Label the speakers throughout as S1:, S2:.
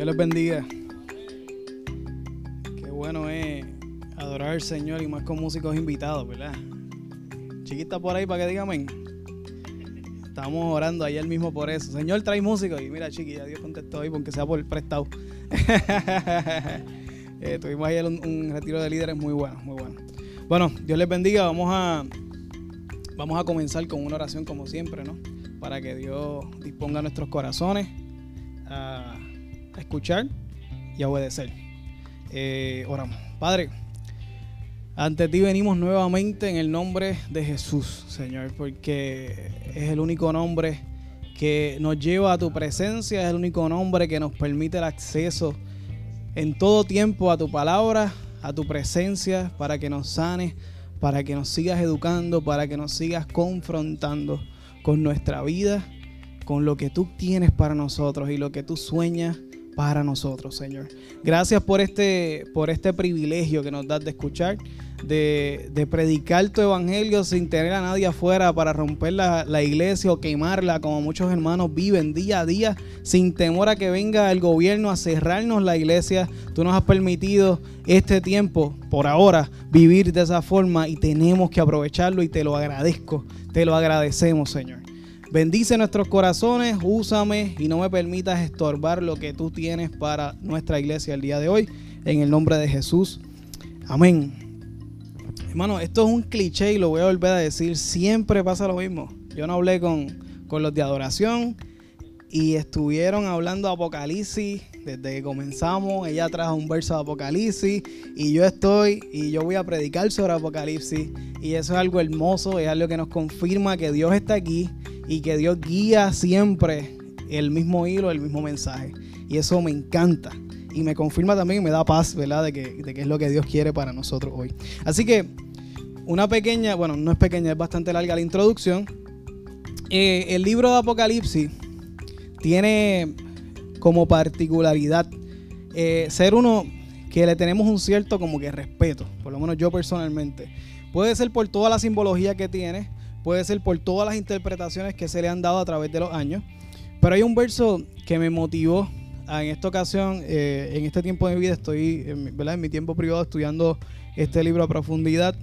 S1: Dios les bendiga. Qué bueno es adorar al Señor y más con músicos invitados, ¿verdad? Chiquita por ahí para que diga amén. Estamos orando ayer mismo por eso. Señor, trae músicos. Y mira, chiqui, ya Dios contestó hoy porque sea por prestado. eh, tuvimos ayer un, un, retiro de líderes muy bueno, muy bueno. Bueno, Dios les bendiga. Vamos a, vamos a comenzar con una oración como siempre, ¿no? Para que Dios disponga nuestros corazones escuchar y a obedecer. Eh, oramos. Padre, ante ti venimos nuevamente en el nombre de Jesús, Señor, porque es el único nombre que nos lleva a tu presencia, es el único nombre que nos permite el acceso en todo tiempo a tu palabra, a tu presencia, para que nos sanes, para que nos sigas educando, para que nos sigas confrontando con nuestra vida, con lo que tú tienes para nosotros y lo que tú sueñas para nosotros, Señor. Gracias por este, por este privilegio que nos das de escuchar, de, de predicar tu evangelio sin tener a nadie afuera para romper la, la, iglesia o quemarla, como muchos hermanos viven día a día, sin temor a que venga el gobierno a cerrarnos la iglesia. Tú nos has permitido este tiempo, por ahora, vivir de esa forma y tenemos que aprovecharlo y te lo agradezco, te lo agradecemos, Señor. Bendice nuestros corazones, úsame y no me permitas estorbar lo que tú tienes para nuestra iglesia el día de hoy. En el nombre de Jesús. Amén. Hermano, esto es un cliché y lo voy a volver a decir. Siempre pasa lo mismo. Yo no hablé con, con los de adoración y estuvieron hablando de Apocalipsis desde que comenzamos. Ella trajo un verso de Apocalipsis y yo estoy y yo voy a predicar sobre Apocalipsis. Y eso es algo hermoso, es algo que nos confirma que Dios está aquí y que Dios guía siempre el mismo hilo, el mismo mensaje. Y eso me encanta. Y me confirma también y me da paz, ¿verdad? De que, de es lo que Dios quiere para nosotros hoy. Así que una pequeña, bueno, no es pequeña, es bastante larga la introducción. Eh, el libro de Apocalipsis tiene como particularidad eh, ser uno que le tenemos un cierto como que respeto, por lo menos yo personalmente. Puede ser por toda la simbología que tiene, puede ser por todas las interpretaciones que se le han dado a través de los años, pero hay un verso que me motivó en esta ocasión, eh, en este tiempo de mi vida, estoy ¿verdad? en mi tiempo privado estudiando este libro a profundidad,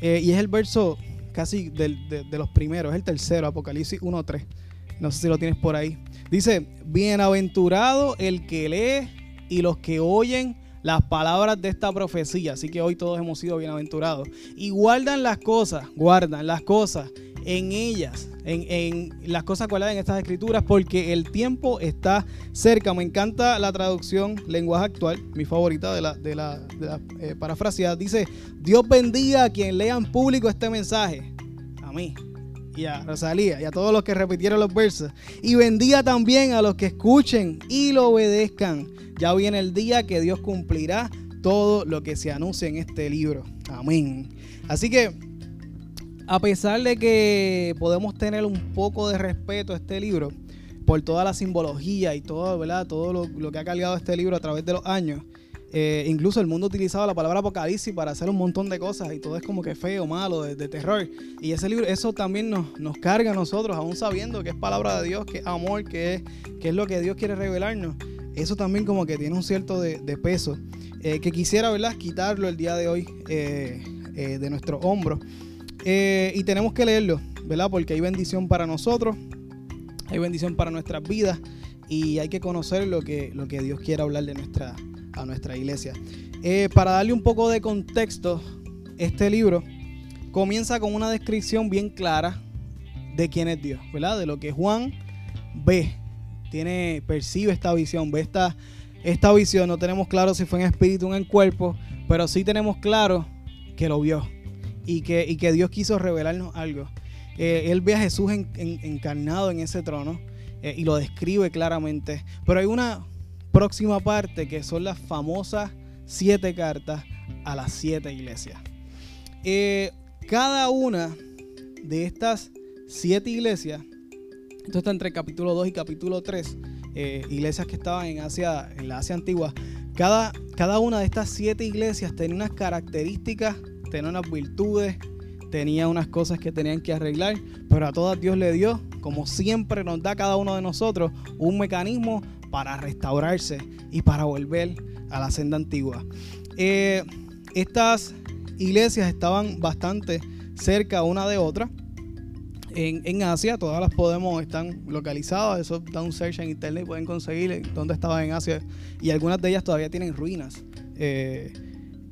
S1: eh, y es el verso casi de los primeros, es el tercero, Apocalipsis 1.3. No sé si lo tienes por ahí. Dice, bienaventurado el que lee y los que oyen las palabras de esta profecía. Así que hoy todos hemos sido bienaventurados. Y guardan las cosas, guardan las cosas en ellas, en, las cosas cuales en estas escrituras, porque el tiempo está cerca. Me encanta la traducción lenguaje actual, mi favorita de la, de la, de la eh, parafraseada. Dice, Dios bendiga a quien lea en público este mensaje. A mí y a Rosalía y a todos los que repitieron los versos. Y bendiga también a los que escuchen y lo obedezcan. Ya viene el día que Dios cumplirá todo lo que se anuncia en este libro. Amén. Así que, a pesar de que podemos tener un poco de respeto a este libro, por toda la simbología y todo, ¿verdad? todo lo, lo que ha cargado este libro a través de los años, eh, incluso el mundo utilizaba la palabra apocalipsis para hacer un montón de cosas y todo es como que feo, malo, de, terror. Y ese libro, eso también nos, carga a nosotros, aún sabiendo que es palabra de Dios, que es amor, que es, lo que Dios quiere revelarnos. Eso también como que tiene un cierto de, peso. Eh, que quisiera, ¿verdad? Quitarlo el día de hoy eh, de nuestro hombro. y tenemos que leerlo, ¿verdad? Porque hay bendición para nosotros, hay bendición para nuestras vidas y hay que conocer lo que, lo que Dios quiere hablar de nuestra a nuestra iglesia. Eh, para darle un poco de contexto, este libro comienza con una descripción bien clara de quién es Dios, ¿verdad? De lo que Juan ve, tiene, percibe esta visión, ve esta, esta visión. No tenemos claro si fue en espíritu o en cuerpo, pero sí tenemos claro que lo vio y que, y que Dios quiso revelarnos algo. Eh, él ve a Jesús en, en, encarnado en ese trono eh, y lo describe claramente. Pero hay una, próxima parte que son las famosas siete cartas a las siete iglesias. Eh, cada una de estas siete iglesias, esto está entre capítulo 2 y capítulo 3, eh, iglesias que estaban en Asia, en la Asia antigua, cada, cada una de estas siete iglesias tenía unas características, tenía unas virtudes, tenía unas cosas que tenían que arreglar, pero a todas Dios le dio como siempre nos da cada uno de nosotros, un mecanismo para restaurarse y para volver a la senda antigua. Eh, estas iglesias estaban bastante cerca una de otra. En, Asia, todas las podemos, están localizadas, eso da un search en internet y pueden conseguir dónde estaban en Asia. Y algunas de ellas todavía tienen ruinas eh,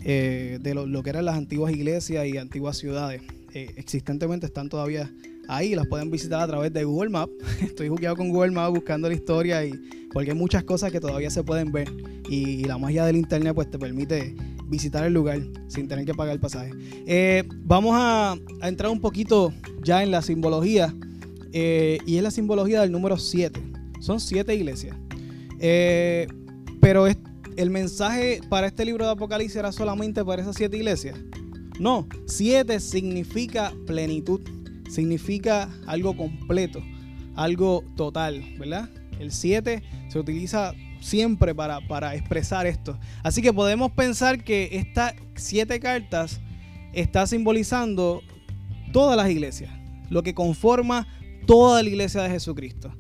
S1: eh, de lo, que eran las antiguas iglesias y antiguas ciudades. existentemente están todavía ahí, las pueden visitar a través de Google Maps. Estoy jugando con Google Maps buscando la historia y porque hay muchas cosas que todavía se pueden ver y, la magia del internet pues te permite visitar el lugar sin tener que pagar el pasaje. Eh, vamos a, entrar un poquito ya en la simbología eh, y es la simbología del número 7. Son siete iglesias. Eh, pero el mensaje para este libro de Apocalipsis era solamente para esas siete iglesias. No, siete significa plenitud significa algo completo, algo total, ¿verdad? El 7 se utiliza siempre para, para, expresar esto. Así que podemos pensar que estas siete cartas está simbolizando todas las iglesias, lo que conforma toda la iglesia de Jesucristo.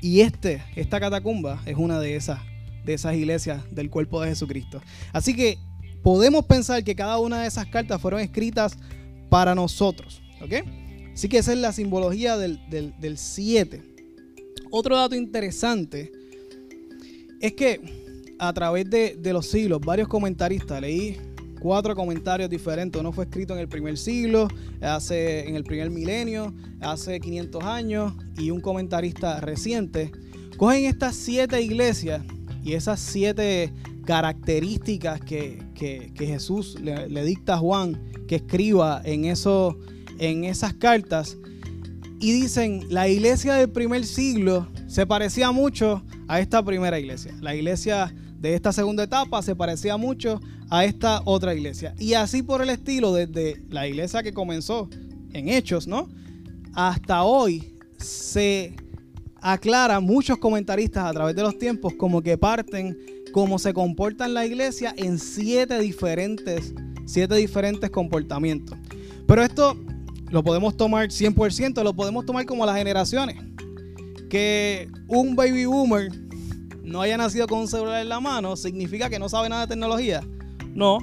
S1: Y este, esta catacumba es una de esas, de esas iglesias del cuerpo de Jesucristo. Así que podemos pensar que cada una de esas cartas fueron escritas para nosotros. ¿Ok? Así que esa es la simbología del 7. Otro dato interesante es que a través de, los siglos, varios comentaristas, leí cuatro comentarios diferentes. Uno fue escrito en el primer siglo, hace, en el primer milenio, hace 500 años, y un comentarista reciente. Cogen estas siete iglesias y esas siete características que, Jesús le, dicta a Juan que escriba en esos en esas cartas y dicen, la iglesia del primer siglo se parecía mucho a esta primera iglesia. La iglesia de esta segunda etapa se parecía mucho a esta otra iglesia. Y así por el estilo, desde la iglesia que comenzó en Hechos, ¿no? Hasta hoy se aclara muchos comentaristas a través de los tiempos como que parten cómo se comporta la iglesia en siete diferentes, siete diferentes comportamientos. Pero esto lo podemos tomar 100%, lo podemos tomar como las generaciones. Que un baby boomer no haya nacido con un celular en la mano significa que no sabe nada de tecnología. No.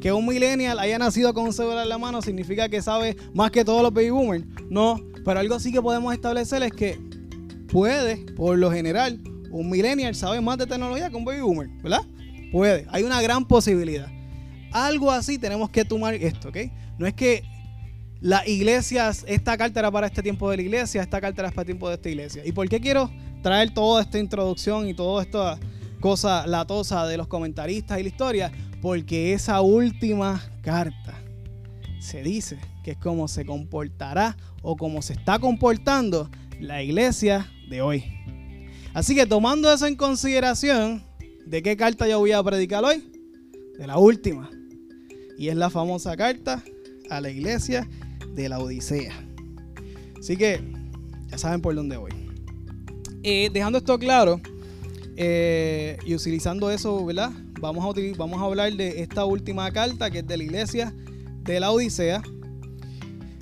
S1: Que un millennial haya nacido con un celular en la mano significa que sabe más que todos los baby boomers. No. Pero algo sí que podemos establecer es que puede, por lo general, un millennial sabe más de tecnología que un baby boomer, ¿verdad? Puede. Hay una gran posibilidad. Algo así tenemos que tomar esto, ¿ok? No es que las iglesias, esta carta era para este tiempo de la iglesia, esta carta era para el tiempo de esta iglesia. ¿Y por qué quiero traer toda esta introducción y toda esta cosa latosa de los comentaristas y la historia? Porque esa última carta se dice que es como se comportará o como se está comportando la iglesia de hoy. Así que tomando eso en consideración, ¿de qué carta yo voy a predicar hoy? De la última. Y es la famosa carta a la iglesia de la Odisea. Así que ya saben por dónde voy. Dejando esto claro eh, y utilizando eso, ¿verdad? Vamos a, vamos a hablar de esta última carta que es de la iglesia de la Odisea.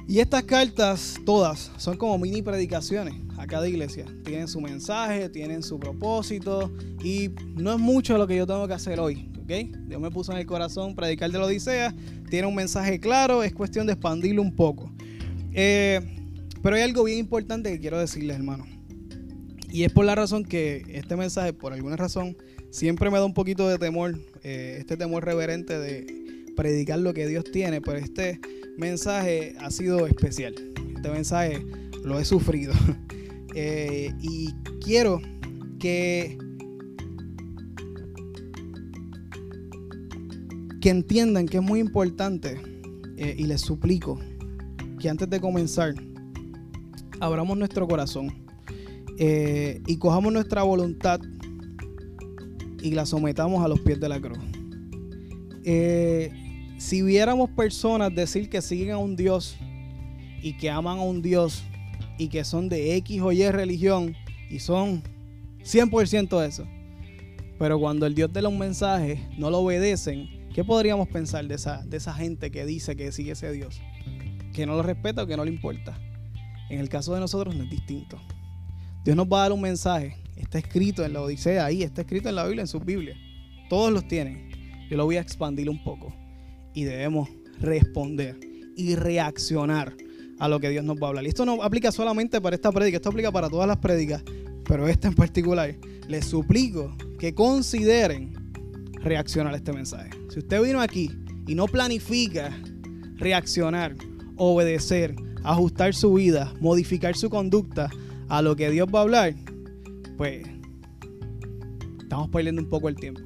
S1: Y estas cartas, todas, son como mini predicaciones a cada iglesia. Tienen su mensaje, tienen su propósito y no es mucho lo que yo tengo que hacer hoy. Dios me puso en el corazón predicar de la Odisea, tiene un mensaje claro, es cuestión de expandirlo un poco. Eh, pero hay algo bien importante que quiero decirles, hermano. Y es por la razón que este mensaje, por alguna razón, siempre me da un poquito de temor, eh, este temor reverente de predicar lo que Dios tiene, pero este mensaje ha sido especial. Este mensaje lo he sufrido. Eh, y quiero que que entiendan que es muy importante eh, y les suplico que antes de comenzar abramos nuestro corazón eh, y cojamos nuestra voluntad y la sometamos a los pies de la cruz. Eh, si viéramos personas decir que siguen a un Dios y que aman a un Dios y que son de X o Y religión y son 100% eso, pero cuando el Dios de los mensajes no lo obedecen, ¿Qué podríamos pensar de esa, de esa gente que dice que sigue ese Dios? Que no lo respeta o que no le importa. En el caso de nosotros no es distinto. Dios nos va a dar un mensaje. Está escrito en la Odisea, ahí está escrito en la Biblia, en su Biblia. Todos los tienen. Yo lo voy a expandir un poco. Y debemos responder y reaccionar a lo que Dios nos va a hablar. Y esto no aplica solamente para esta prédica, esto aplica para todas las prédicas, pero esta en particular. Les suplico que consideren reaccionar a este mensaje. Si usted vino aquí y no planifica reaccionar, obedecer, ajustar su vida, modificar su conducta a lo que Dios va a hablar, pues estamos perdiendo un poco el tiempo.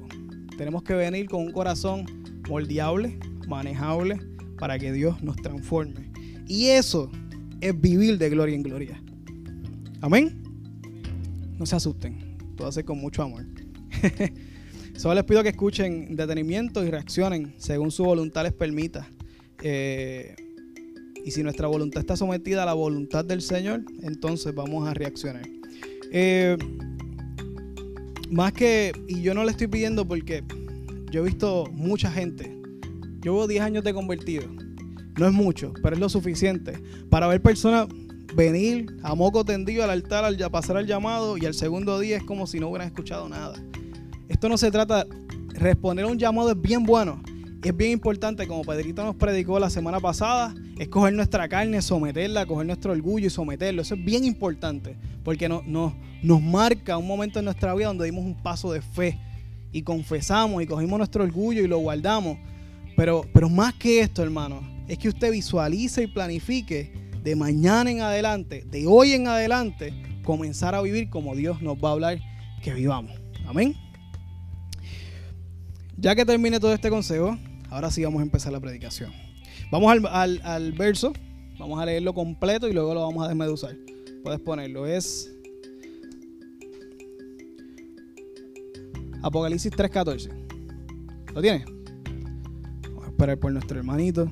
S1: Tenemos que venir con un corazón moldeable, manejable, para que Dios nos transforme. Y eso es vivir de gloria en gloria. Amén. No se asusten, todo hace con mucho amor. Solo les pido que escuchen detenimiento y reaccionen según su voluntad les permita. Eh, y si nuestra voluntad está sometida a la voluntad del Señor, entonces vamos a reaccionar. Eh, más que, y yo no le estoy pidiendo porque yo he visto mucha gente. Llevo 10 años de convertido. No es mucho, pero es lo suficiente para ver personas venir a moco tendido al altar al pasar al llamado y al segundo día es como si no hubieran escuchado nada. Esto no se trata, responder a un llamado es bien bueno, es bien importante, como Pedrito nos predicó la semana pasada, es coger nuestra carne, someterla, coger nuestro orgullo y someterlo. Eso es bien importante, porque no, nos marca un momento en nuestra vida donde dimos un paso de fe y confesamos y cogimos nuestro orgullo y lo guardamos. Pero, pero más que esto, hermano, es que usted visualice y planifique de mañana en adelante, de hoy en adelante, comenzar a vivir como Dios nos va a hablar que vivamos. Amén. Ya que termine todo este consejo, ahora sí vamos a empezar la predicación. Vamos al, verso, vamos a leerlo completo y luego lo vamos a desmeduzar. Puedes ponerlo, es Apocalipsis 3.14. ¿Lo tienes? Vamos a esperar por nuestro hermanito,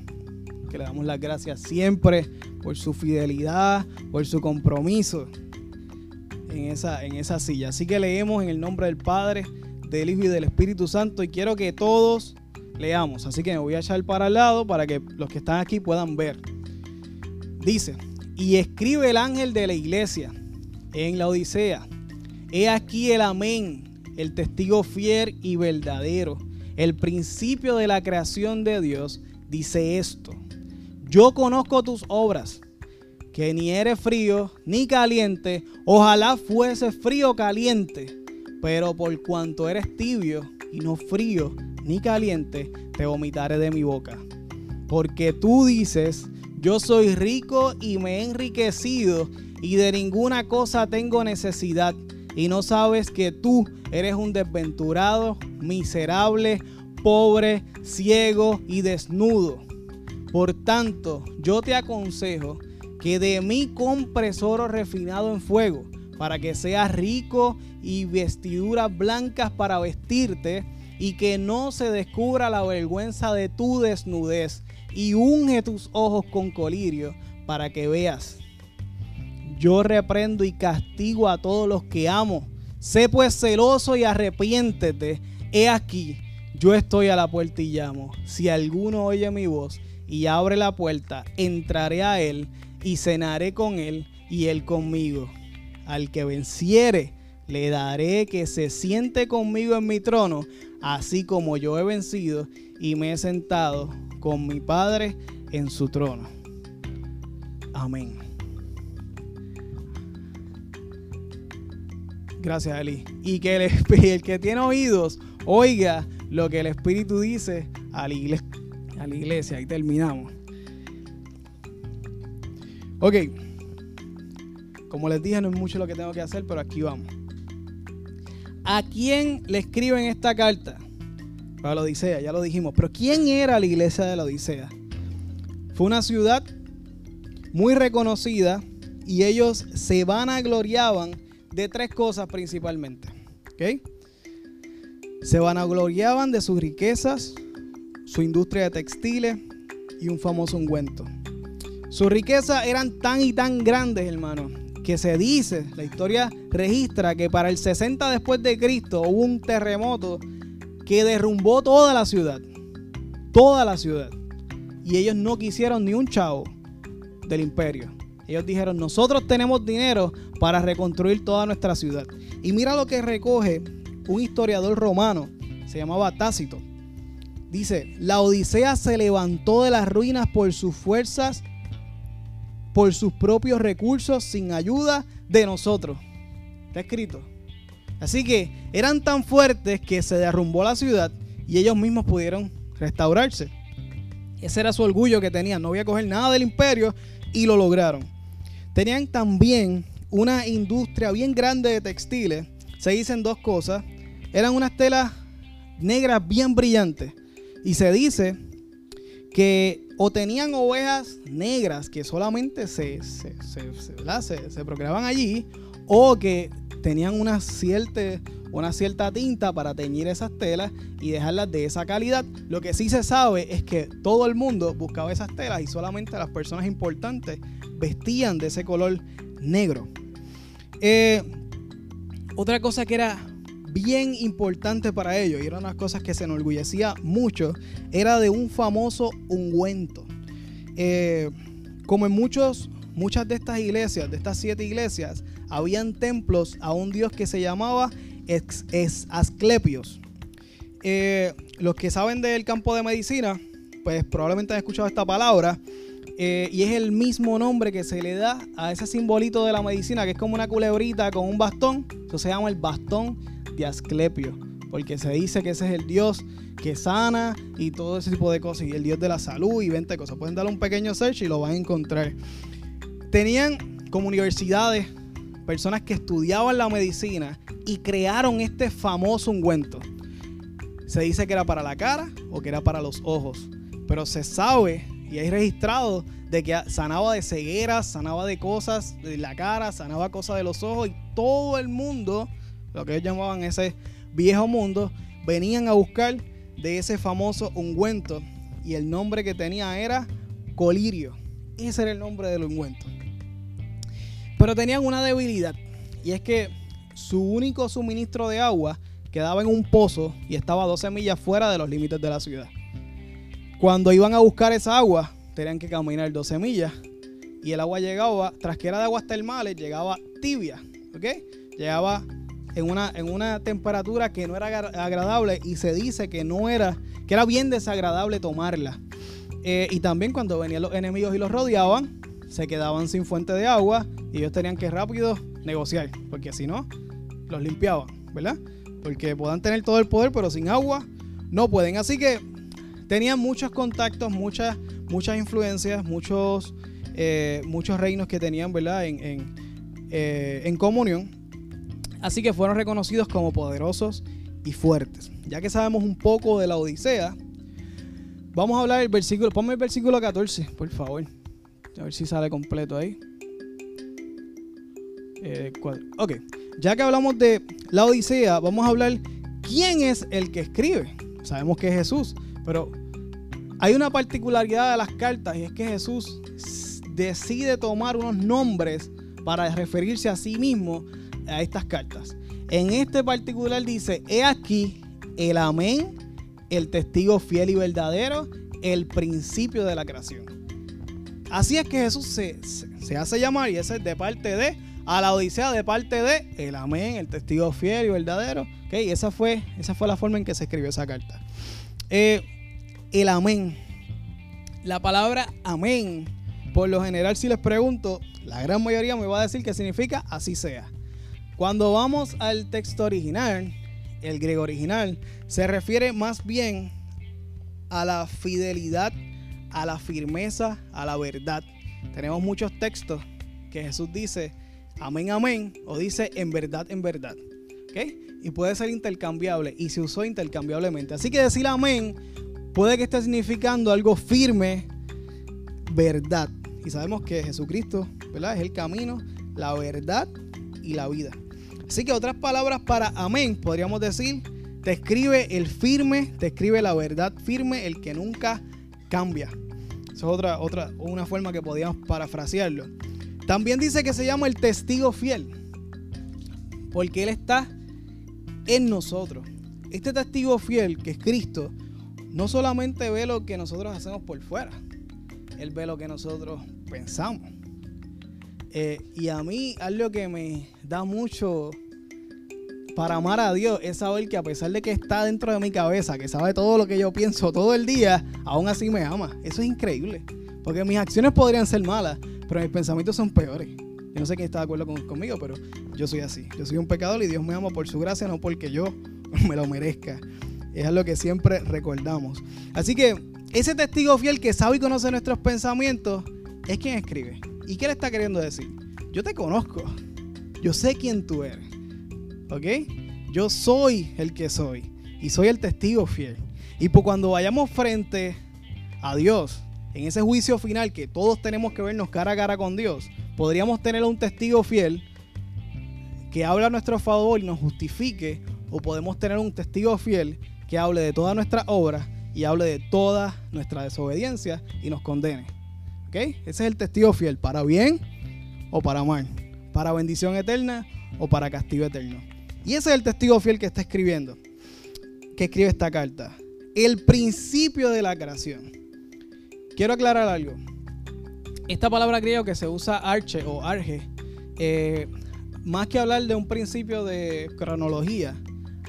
S1: que le damos las gracias siempre por su fidelidad, por su compromiso en esa, en esa silla. Así que leemos en el nombre del Padre, del Hijo y del Espíritu Santo y quiero que todos leamos. Así que me voy a echar para el lado para que los que están aquí puedan ver. Dice, y escribe el ángel de la iglesia en la Odisea. He aquí el amén, el testigo fiel y verdadero, el principio de la creación de Dios, dice esto. Yo conozco tus obras, que ni eres frío ni caliente, ojalá fuese frío caliente, pero por cuanto eres tibio y no frío ni caliente, te vomitaré de mi boca. Porque tú dices, yo soy rico y me he enriquecido y de ninguna cosa tengo necesidad. Y no sabes que tú eres un desventurado, miserable, pobre, ciego y desnudo. Por tanto, yo te aconsejo que de mí compres oro refinado en fuego, para que seas rico y vestiduras blancas para vestirte y que no se descubra la vergüenza de tu desnudez y unge tus ojos con colirio para que veas. Yo reprendo y castigo a todos los que amo. Sé pues celoso y arrepiéntete. He aquí, yo estoy a la puerta y llamo. Si alguno oye mi voz y abre la puerta, entraré a él y cenaré con él y él conmigo. Al que venciere, le daré que se siente conmigo en mi trono, así como yo he vencido y me he sentado con mi Padre en su trono. Amén. Gracias, Eli. Y que el, el, que tiene oídos oiga lo que el Espíritu dice a la iglesia. A la iglesia. Ahí terminamos. Ok. Como les dije, no es mucho lo que tengo que hacer, pero aquí vamos. ¿A quién le escriben esta carta? Para la Odisea, ya lo dijimos. Pero ¿quién era la iglesia de la Odisea? Fue una ciudad muy reconocida y ellos se vanagloriaban de tres cosas principalmente. ¿Ok? Se vanagloriaban de sus riquezas, su industria de textiles y un famoso ungüento. Sus riquezas eran tan y tan grandes, hermano, que se dice, la historia registra que para el 60 después de Cristo hubo un terremoto que derrumbó toda la ciudad. Toda la ciudad. Y ellos no quisieron ni un chavo del imperio. Ellos dijeron, nosotros tenemos dinero para reconstruir toda nuestra ciudad. Y mira lo que recoge un historiador romano, se llamaba Tácito. Dice, la Odisea se levantó de las ruinas por sus fuerzas, por sus propios recursos, sin ayuda de nosotros. Está escrito. Así que eran tan fuertes que se derrumbó la ciudad y ellos mismos pudieron restaurarse. Ese era su orgullo que tenían. No voy a coger nada del imperio y lo lograron. Tenían también una industria bien grande de textiles. Se dicen dos cosas. Eran unas telas negras bien brillantes. Y se dice que o tenían ovejas negras que solamente se, se, se, procreaban allí, o que tenían una cierta, una cierta tinta para teñir esas telas y dejarlas de esa calidad. Lo que sí se sabe es que todo el mundo buscaba esas telas y solamente las personas importantes vestían de ese color negro. Eh, otra cosa que era bien importante para ellos, y era una de las cosas que se enorgullecía mucho, era de un famoso ungüento. Eh, como en muchos, muchas de estas iglesias, de estas siete iglesias, habían templos a un dios que se llamaba Asclepios. Eh, los que saben del campo de medicina, pues probablemente han escuchado esta palabra. Eh, y es el mismo nombre que se le da a ese simbolito de la medicina, que es como una culebrita con un bastón. Eso se llama el bastón de Asclepio, porque se dice que ese es el Dios que sana y todo ese tipo de cosas, y el Dios de la salud y 20 cosas. Pueden darle un pequeño search y lo van a encontrar. Tenían como universidades personas que estudiaban la medicina y crearon este famoso ungüento. Se dice que era para la cara o que era para los ojos, pero se sabe y hay registrado de que sanaba de cegueras, sanaba de cosas de la cara, sanaba cosas de los ojos y todo el mundo, lo que ellos llamaban ese viejo mundo, venían a buscar de ese famoso ungüento y el nombre que tenía era colirio. Ese era el nombre del ungüento. Pero tenían una debilidad y es que su único suministro de agua quedaba en un pozo y estaba a 12 millas fuera de los límites de la ciudad. Cuando iban a buscar esa agua, tenían que caminar 12 millas. Y el agua llegaba, tras que era de aguas termales, llegaba tibia. ¿Ok? Llegaba en una, en una temperatura que no era agradable y se dice que no era, que era bien desagradable tomarla. Eh, y también cuando venían los enemigos y los rodeaban, se quedaban sin fuente de agua y ellos tenían que rápido negociar, porque si no, los limpiaban, ¿verdad? Porque puedan tener todo el poder, pero sin agua no pueden. Así que tenían muchos contactos, muchas, muchas influencias, muchos, eh, muchos reinos que tenían, ¿verdad? En, eh, en, comunión. Así que fueron reconocidos como poderosos y fuertes. Ya que sabemos un poco de la Odisea, vamos a hablar del versículo. Ponme el versículo 14, por favor. A ver si sale completo ahí. Eh, ok, ya que hablamos de la Odisea, vamos a hablar quién es el que escribe. Sabemos que es Jesús, pero hay una particularidad de las cartas y es que Jesús decide tomar unos nombres para referirse a sí mismo a estas cartas. En este particular dice, he aquí el amén, el testigo fiel y verdadero, el principio de la creación. Así es que Jesús se, hace llamar y ese es de parte de, a la Odisea de parte de, el amén, el testigo fiel y verdadero. Okay, esa, fue, esa fue la forma en que se escribió esa carta. Eh, el amén. La palabra amén, por lo general si les pregunto, la gran mayoría me va a decir que significa así sea. Cuando vamos al texto original, el griego original, se refiere más bien a la fidelidad, a la firmeza, a la verdad. Tenemos muchos textos que Jesús dice amén, amén, o dice en verdad, en verdad. Y puede ser intercambiable y se usó intercambiablemente. Así que decir amén puede que esté significando algo firme, verdad. Y sabemos que Jesucristo, ¿verdad? Es el camino, la verdad y la vida. Así que otras palabras para amén, podríamos decir, te escribe el firme, te escribe la verdad firme, el que nunca cambia. Esa es otra, otra, una forma que podríamos parafrasearlo. También dice que se llama el testigo fiel, porque Él está en nosotros. Este testigo fiel, que es Cristo, no solamente ve lo que nosotros hacemos por fuera, Él ve lo que nosotros pensamos. Eh, y a mí algo que me da mucho para amar a Dios es saber que a pesar de que está dentro de mi cabeza, que sabe todo lo que yo pienso todo el día, aún así me ama. Eso es increíble. Porque mis acciones podrían ser malas, pero mis pensamientos son peores. Yo no sé quién está de acuerdo conmigo, pero yo soy así. Yo soy un pecador y Dios me ama por su gracia, no porque yo me lo merezca. Es lo que siempre recordamos. Así que ese testigo fiel que sabe y conoce nuestros pensamientos es quien escribe. ¿Y qué le está queriendo decir? Yo te conozco. Yo sé quién tú eres. ¿Ok? Yo soy el que soy. Y soy el testigo fiel. Y por cuando vayamos frente a Dios, en ese juicio final que todos tenemos que vernos cara a cara con Dios, podríamos tener un testigo fiel que habla a nuestro favor y nos justifique, o podemos tener un testigo fiel que hable de toda nuestra obra y hable de toda nuestra desobediencia y nos condene. ¿Ok? Ese es el testigo fiel, para bien o para mal, para bendición eterna o para castigo eterno. Y ese es el testigo fiel que está escribiendo, que escribe esta carta. El principio de la creación. Quiero aclarar algo. Esta palabra griega que se usa arche o arge, eh, más que hablar de un principio de cronología,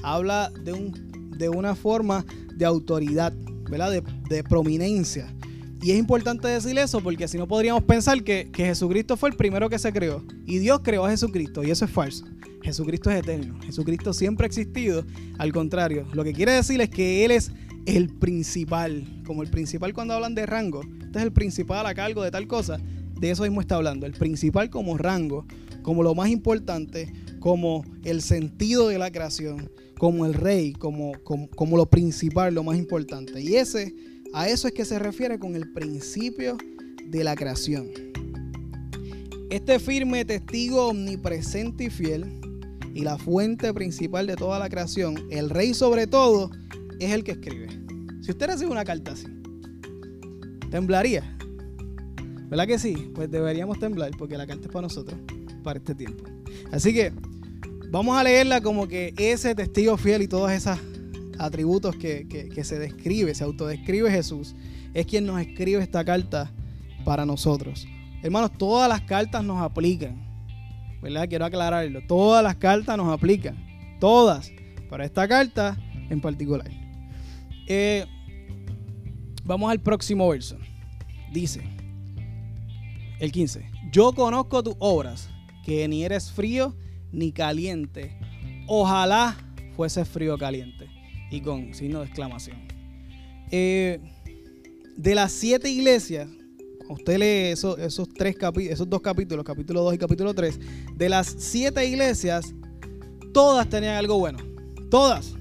S1: habla de, un, de una forma de autoridad, ¿verdad? De, de, prominencia. Y es importante decir eso porque si no podríamos pensar que, que, Jesucristo fue el primero que se creó. Y Dios creó a Jesucristo y eso es falso. Jesucristo es eterno, Jesucristo siempre ha existido, al contrario, lo que quiere decir es que Él es el principal, como el principal cuando hablan de rango, este es el principal a cargo de tal cosa, de eso mismo está hablando, el principal como rango, como lo más importante, como el sentido de la creación, como el rey, como, como, lo principal, lo más importante. Y ese, a eso es que se refiere con el principio de la creación. Este firme testigo omnipresente y fiel y la fuente principal de toda la creación, el rey sobre todo, es el que escribe. Si usted recibe una carta así, ¿temblaría? ¿Verdad que sí? Pues deberíamos temblar porque la carta es para nosotros, para este tiempo. Así que vamos a leerla como que ese testigo fiel y todos esos atributos que, se describe, se autodescribe Jesús, es quien nos escribe esta carta para nosotros. Hermanos, todas las cartas nos aplican. ¿Verdad? Quiero aclararlo. Todas las cartas nos aplican. Todas. Para esta carta en particular. Eh, vamos al próximo verso. Dice, el 15. Yo conozco tus obras, que ni eres frío ni caliente. Ojalá fuese frío caliente. Y con signo de exclamación. Eh, de las siete iglesias, usted lee esos, tres esos dos capítulos, capítulo 2 y capítulo 3, de las siete iglesias, todas tenían algo bueno. Todas.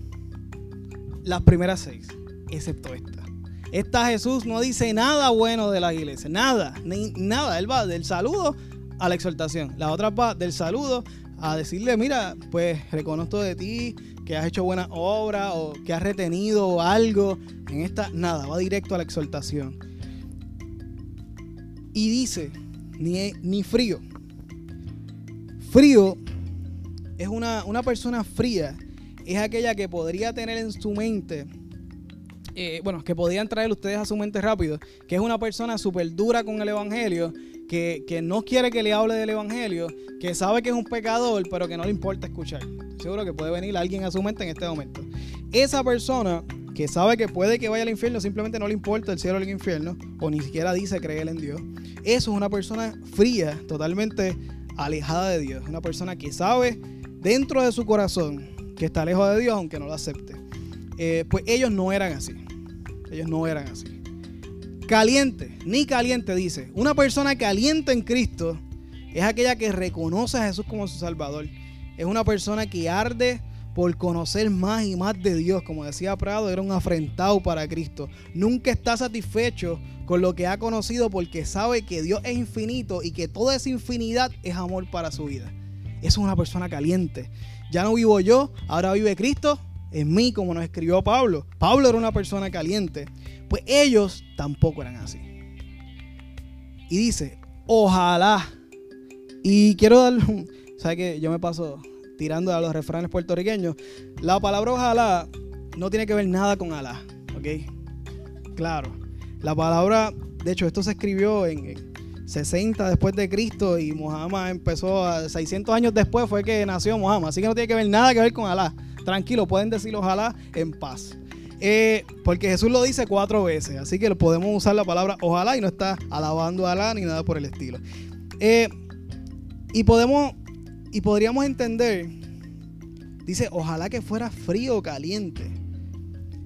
S1: Las primeras seis, excepto esta. Esta Jesús no dice nada bueno de la iglesia, nada, ni, nada. Él va del saludo a la exhortación. La otra va del saludo a decirle, mira, pues reconozco de ti que has hecho buena obra o que has retenido algo. En esta, nada, va directo a la exhortación. Y dice, ni, ni frío. Frío es una, una persona fría, es aquella que podría tener en su mente eh, bueno, que podían traer ustedes a su mente rápido, que es una persona súper dura con el Evangelio, que, no quiere que le hable del Evangelio, que sabe que es un pecador, pero que no le importa escuchar. seguro que puede venir alguien a su mente en este momento. Esa persona que sabe que puede que vaya al infierno, simplemente no le importa el cielo o el infierno, o ni siquiera dice creer en Dios. Eso es una persona fría, totalmente alejada de Dios. Una persona que sabe dentro de su corazón que está lejos de Dios, aunque no lo acepte. Eh, pues ellos no eran así. Ellos no eran así. Caliente, ni caliente dice. Una persona caliente en Cristo es aquella que reconoce a Jesús como su Salvador. Es una persona que arde por conocer más y más de Dios. Como decía Prado, era un afrentado para Cristo. Nunca está satisfecho con lo que ha conocido porque sabe que Dios es infinito y que toda esa infinidad es amor para su vida. Es una persona caliente. Ya no vivo yo, ahora vive Cristo en mí, como nos escribió Pablo. Pablo era una persona caliente. Pues ellos tampoco eran así. Y dice, ojalá. Y quiero dar, ¿sabes que Yo me paso tirando a los refranes puertorriqueños. La palabra ojalá no tiene que ver nada con Alá, ¿ok? Claro. La palabra, de hecho, esto se escribió en, 60 después de Cristo y Muhammad empezó a 600 años después fue que nació Muhammad. Así que no tiene que ver nada que ver con Alá. Tranquilo, pueden decir ojalá en paz. Eh, porque Jesús lo dice cuatro veces, así que podemos usar la palabra ojalá y no está alabando a Alá ni nada por el estilo. Eh, y podemos y podríamos entender, dice, ojalá que fuera frío o caliente.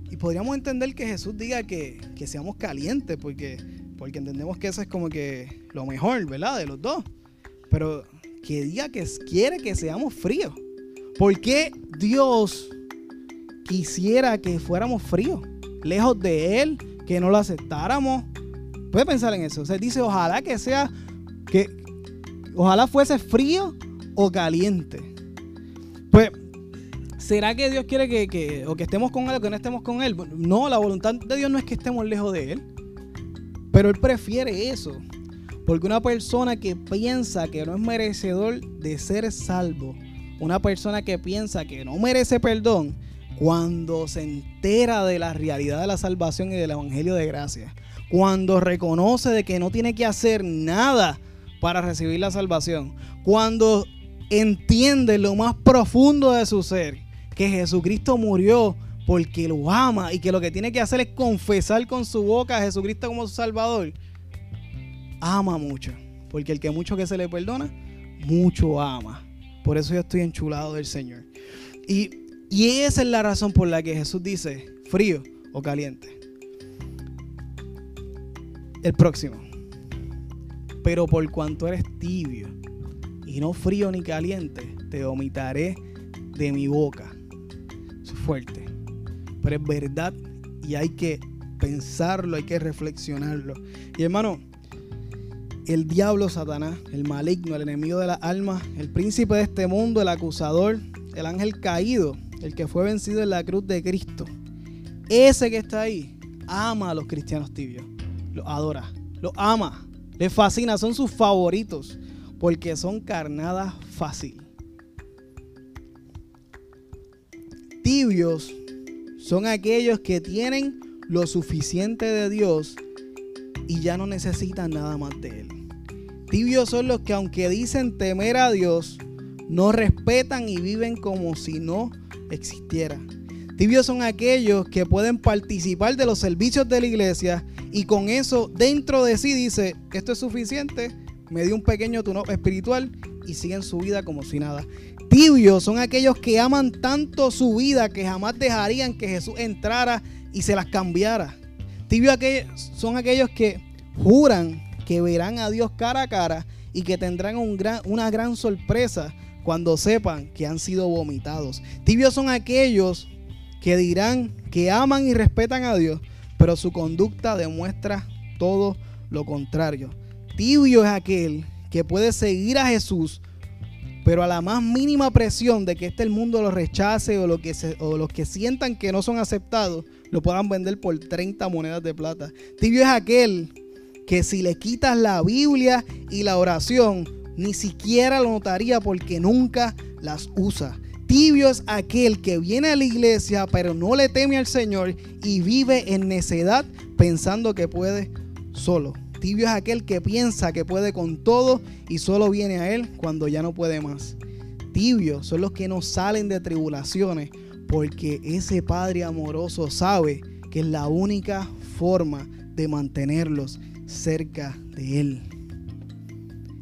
S1: Y podríamos entender que Jesús diga que, que seamos calientes, porque porque entendemos que eso es como que lo mejor, ¿verdad? De los dos. Pero que diga que quiere que seamos fríos. ¿Por qué Dios quisiera que fuéramos fríos? Lejos de Él, que no lo aceptáramos. Puede pensar en eso. O sea, dice, ojalá que sea, que ojalá fuese frío o caliente. Pues, ¿será que Dios quiere que, que, o que estemos con Él o que no estemos con Él? No, la voluntad de Dios no es que estemos lejos de Él. Pero él prefiere eso. Porque una persona que piensa que no es merecedor de ser salvo, una persona que piensa que no merece perdón, cuando se entera de la realidad de la salvación y del Evangelio de gracia, cuando reconoce de que no tiene que hacer nada para recibir la salvación, cuando entiende lo más profundo de su ser, que Jesucristo murió porque lo ama y que lo que tiene que hacer es confesar con su boca a Jesucristo como su Salvador, ama mucho. Porque el que mucho que se le perdona, mucho ama. Por eso yo estoy enchulado del Señor. Y, y esa es la razón por la que Jesús dice frío o caliente. El próximo. Pero por cuanto eres tibio y no frío ni caliente, te vomitaré de mi boca. Es fuerte pero es verdad y hay que pensarlo, hay que reflexionarlo. Y hermano, el diablo Satanás, el maligno, el enemigo de la alma, el príncipe de este mundo, el acusador, el ángel caído, el que fue vencido en la cruz de Cristo, ese que está ahí, ama a los cristianos tibios, los adora, los ama, les fascina, son sus favoritos, porque son carnadas fácil. Tibios son aquellos que tienen lo suficiente de Dios y ya no necesitan nada más de Él. Tibios son los que aunque dicen temer a Dios, no respetan y viven como si no existiera. Tibios son aquellos que pueden participar de los servicios de la iglesia y con eso dentro de sí dice, esto es suficiente, me dio un pequeño turno espiritual y siguen su vida como si nada. Tibios son aquellos que aman tanto su vida que jamás dejarían que Jesús entrara y se las cambiara. Tibios son aquellos que juran que verán a Dios cara a cara y que tendrán una gran sorpresa cuando sepan que han sido vomitados. Tibios son aquellos que dirán que aman y respetan a Dios, pero su conducta demuestra todo lo contrario. Tibio es aquel que puede seguir a Jesús pero a la más mínima presión de que este el mundo lo rechace o, lo que o los que sientan que no son aceptados, lo puedan vender por 30 monedas de plata. Tibio es aquel que si le quitas la Biblia y la oración, ni siquiera lo notaría porque nunca las usa. Tibio es aquel que viene a la iglesia pero no le teme al Señor y vive en necedad pensando que puede solo. Tibio es aquel que piensa que puede con todo y solo viene a él cuando ya no puede más. Tibios son los que no salen de tribulaciones porque ese Padre amoroso sabe que es la única forma de mantenerlos cerca de Él.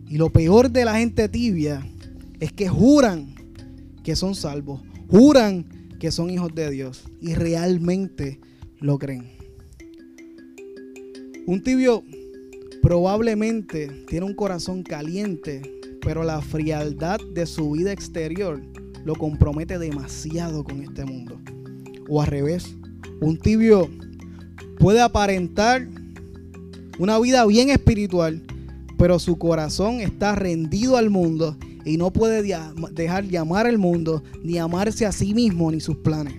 S1: Y lo peor de la gente tibia es que juran que son salvos, juran que son hijos de Dios y realmente lo creen. Un tibio Probablemente tiene un corazón caliente, pero la frialdad de su vida exterior lo compromete demasiado con este mundo. O al revés, un tibio puede aparentar una vida bien espiritual, pero su corazón está rendido al mundo y no puede dejar llamar al mundo, ni amarse a sí mismo, ni sus planes.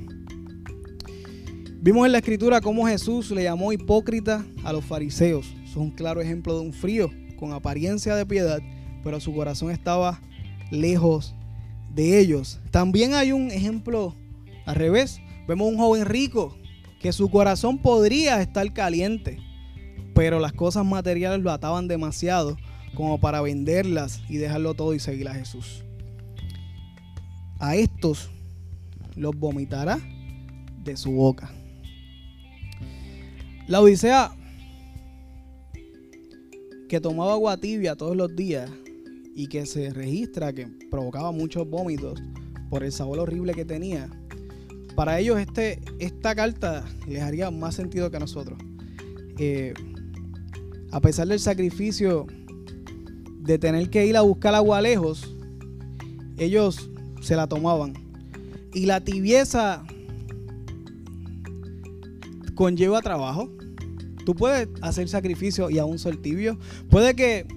S1: Vimos en la escritura cómo Jesús le llamó hipócrita a los fariseos es un claro ejemplo de un frío con apariencia de piedad, pero su corazón estaba lejos de ellos. También hay un ejemplo al revés. Vemos un joven rico que su corazón podría estar caliente, pero las cosas materiales lo ataban demasiado como para venderlas y dejarlo todo y seguir a Jesús. A estos los vomitará de su boca. La Odisea, que tomaba agua tibia todos los días y que se registra que provocaba muchos vómitos por el sabor horrible que tenía, para ellos este, esta carta les haría más sentido que a nosotros. Eh, a pesar del sacrificio de tener que ir a buscar agua lejos, ellos se la tomaban. Y la tibieza conlleva trabajo. Tú puedes hacer sacrificio y aún ser tibio. Puede que,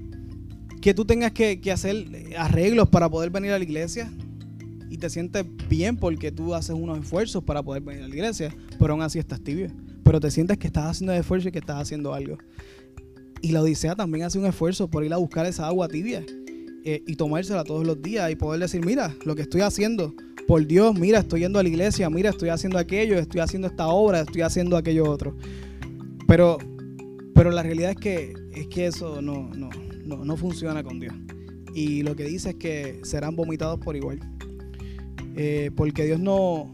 S1: que tú tengas que, que hacer arreglos para poder venir a la iglesia y te sientes bien porque tú haces unos esfuerzos para poder venir a la iglesia, pero aún así estás tibio. Pero te sientes que estás haciendo esfuerzo y que estás haciendo algo. Y la Odisea también hace un esfuerzo por ir a buscar esa agua tibia eh, y tomársela todos los días y poder decir, mira, lo que estoy haciendo, por Dios, mira, estoy yendo a la iglesia, mira, estoy haciendo aquello, estoy haciendo esta obra, estoy haciendo aquello otro. Pero, pero la realidad es que, es que eso no, no, no, no funciona con Dios. Y lo que dice es que serán vomitados por igual. Eh, porque Dios no,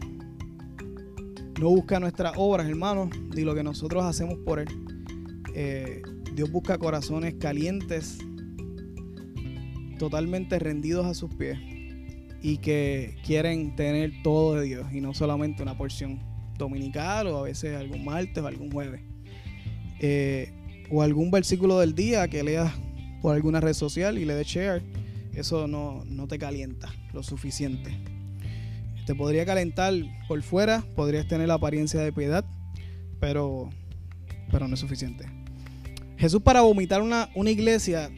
S1: no busca nuestras obras, hermanos, ni lo que nosotros hacemos por Él. Eh, Dios busca corazones calientes, totalmente rendidos a sus pies y que quieren tener todo de Dios y no solamente una porción dominical o a veces algún martes o algún jueves. Eh, o algún versículo del día que leas por alguna red social y le des share, eso no, no te calienta lo suficiente. Te podría calentar por fuera, podrías tener la apariencia de piedad, pero, pero no es suficiente. Jesús para vomitar una, una iglesia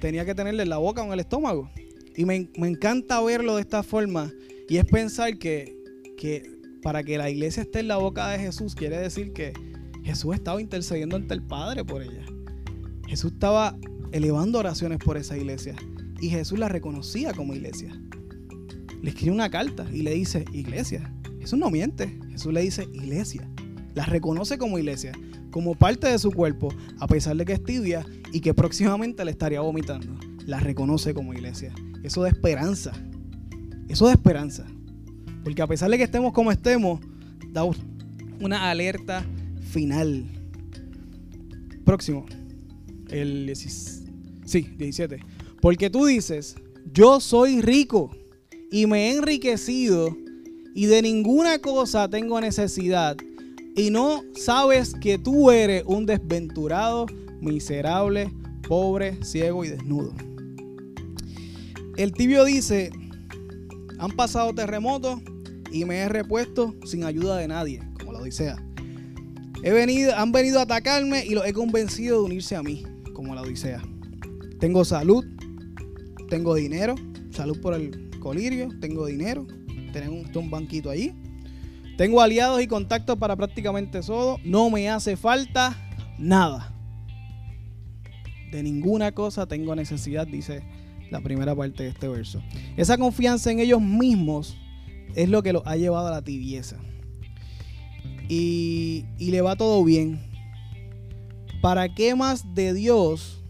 S1: tenía que tenerle la boca o en el estómago. Y me, encanta verlo de esta forma. Y es pensar que, que para que la iglesia esté en la boca de Jesús, quiere decir que Jesús estaba intercediendo ante el Padre por ella. Jesús estaba elevando oraciones por esa iglesia. Y Jesús la reconocía como iglesia. Le escribe una carta y le dice, iglesia. Jesús no miente. Jesús le dice, iglesia. La reconoce como iglesia, como parte de su cuerpo, a pesar de que es tibia y que próximamente le estaría vomitando. La reconoce como iglesia. Eso da esperanza. Eso da esperanza. Porque a pesar de que estemos como estemos, da una alerta final. Próximo. El 17. Sí, 17. Porque tú dices, yo soy rico y me he enriquecido y de ninguna cosa tengo necesidad. Y no sabes que tú eres un desventurado, miserable, pobre, ciego y desnudo. El tibio dice, han pasado terremotos y me he repuesto sin ayuda de nadie, como la Odisea. He venido, han venido a atacarme y los he convencido de unirse a mí, como la Odisea. Tengo salud, tengo dinero, salud por el colirio, tengo dinero, tenemos un banquito allí. Tengo aliados y contactos para prácticamente todo. No me hace falta nada. De ninguna cosa tengo necesidad, dice la primera parte de este verso. Esa confianza en ellos mismos es lo que los ha llevado a la tibieza. Y, y le va todo bien. ¿Para qué más de Dios?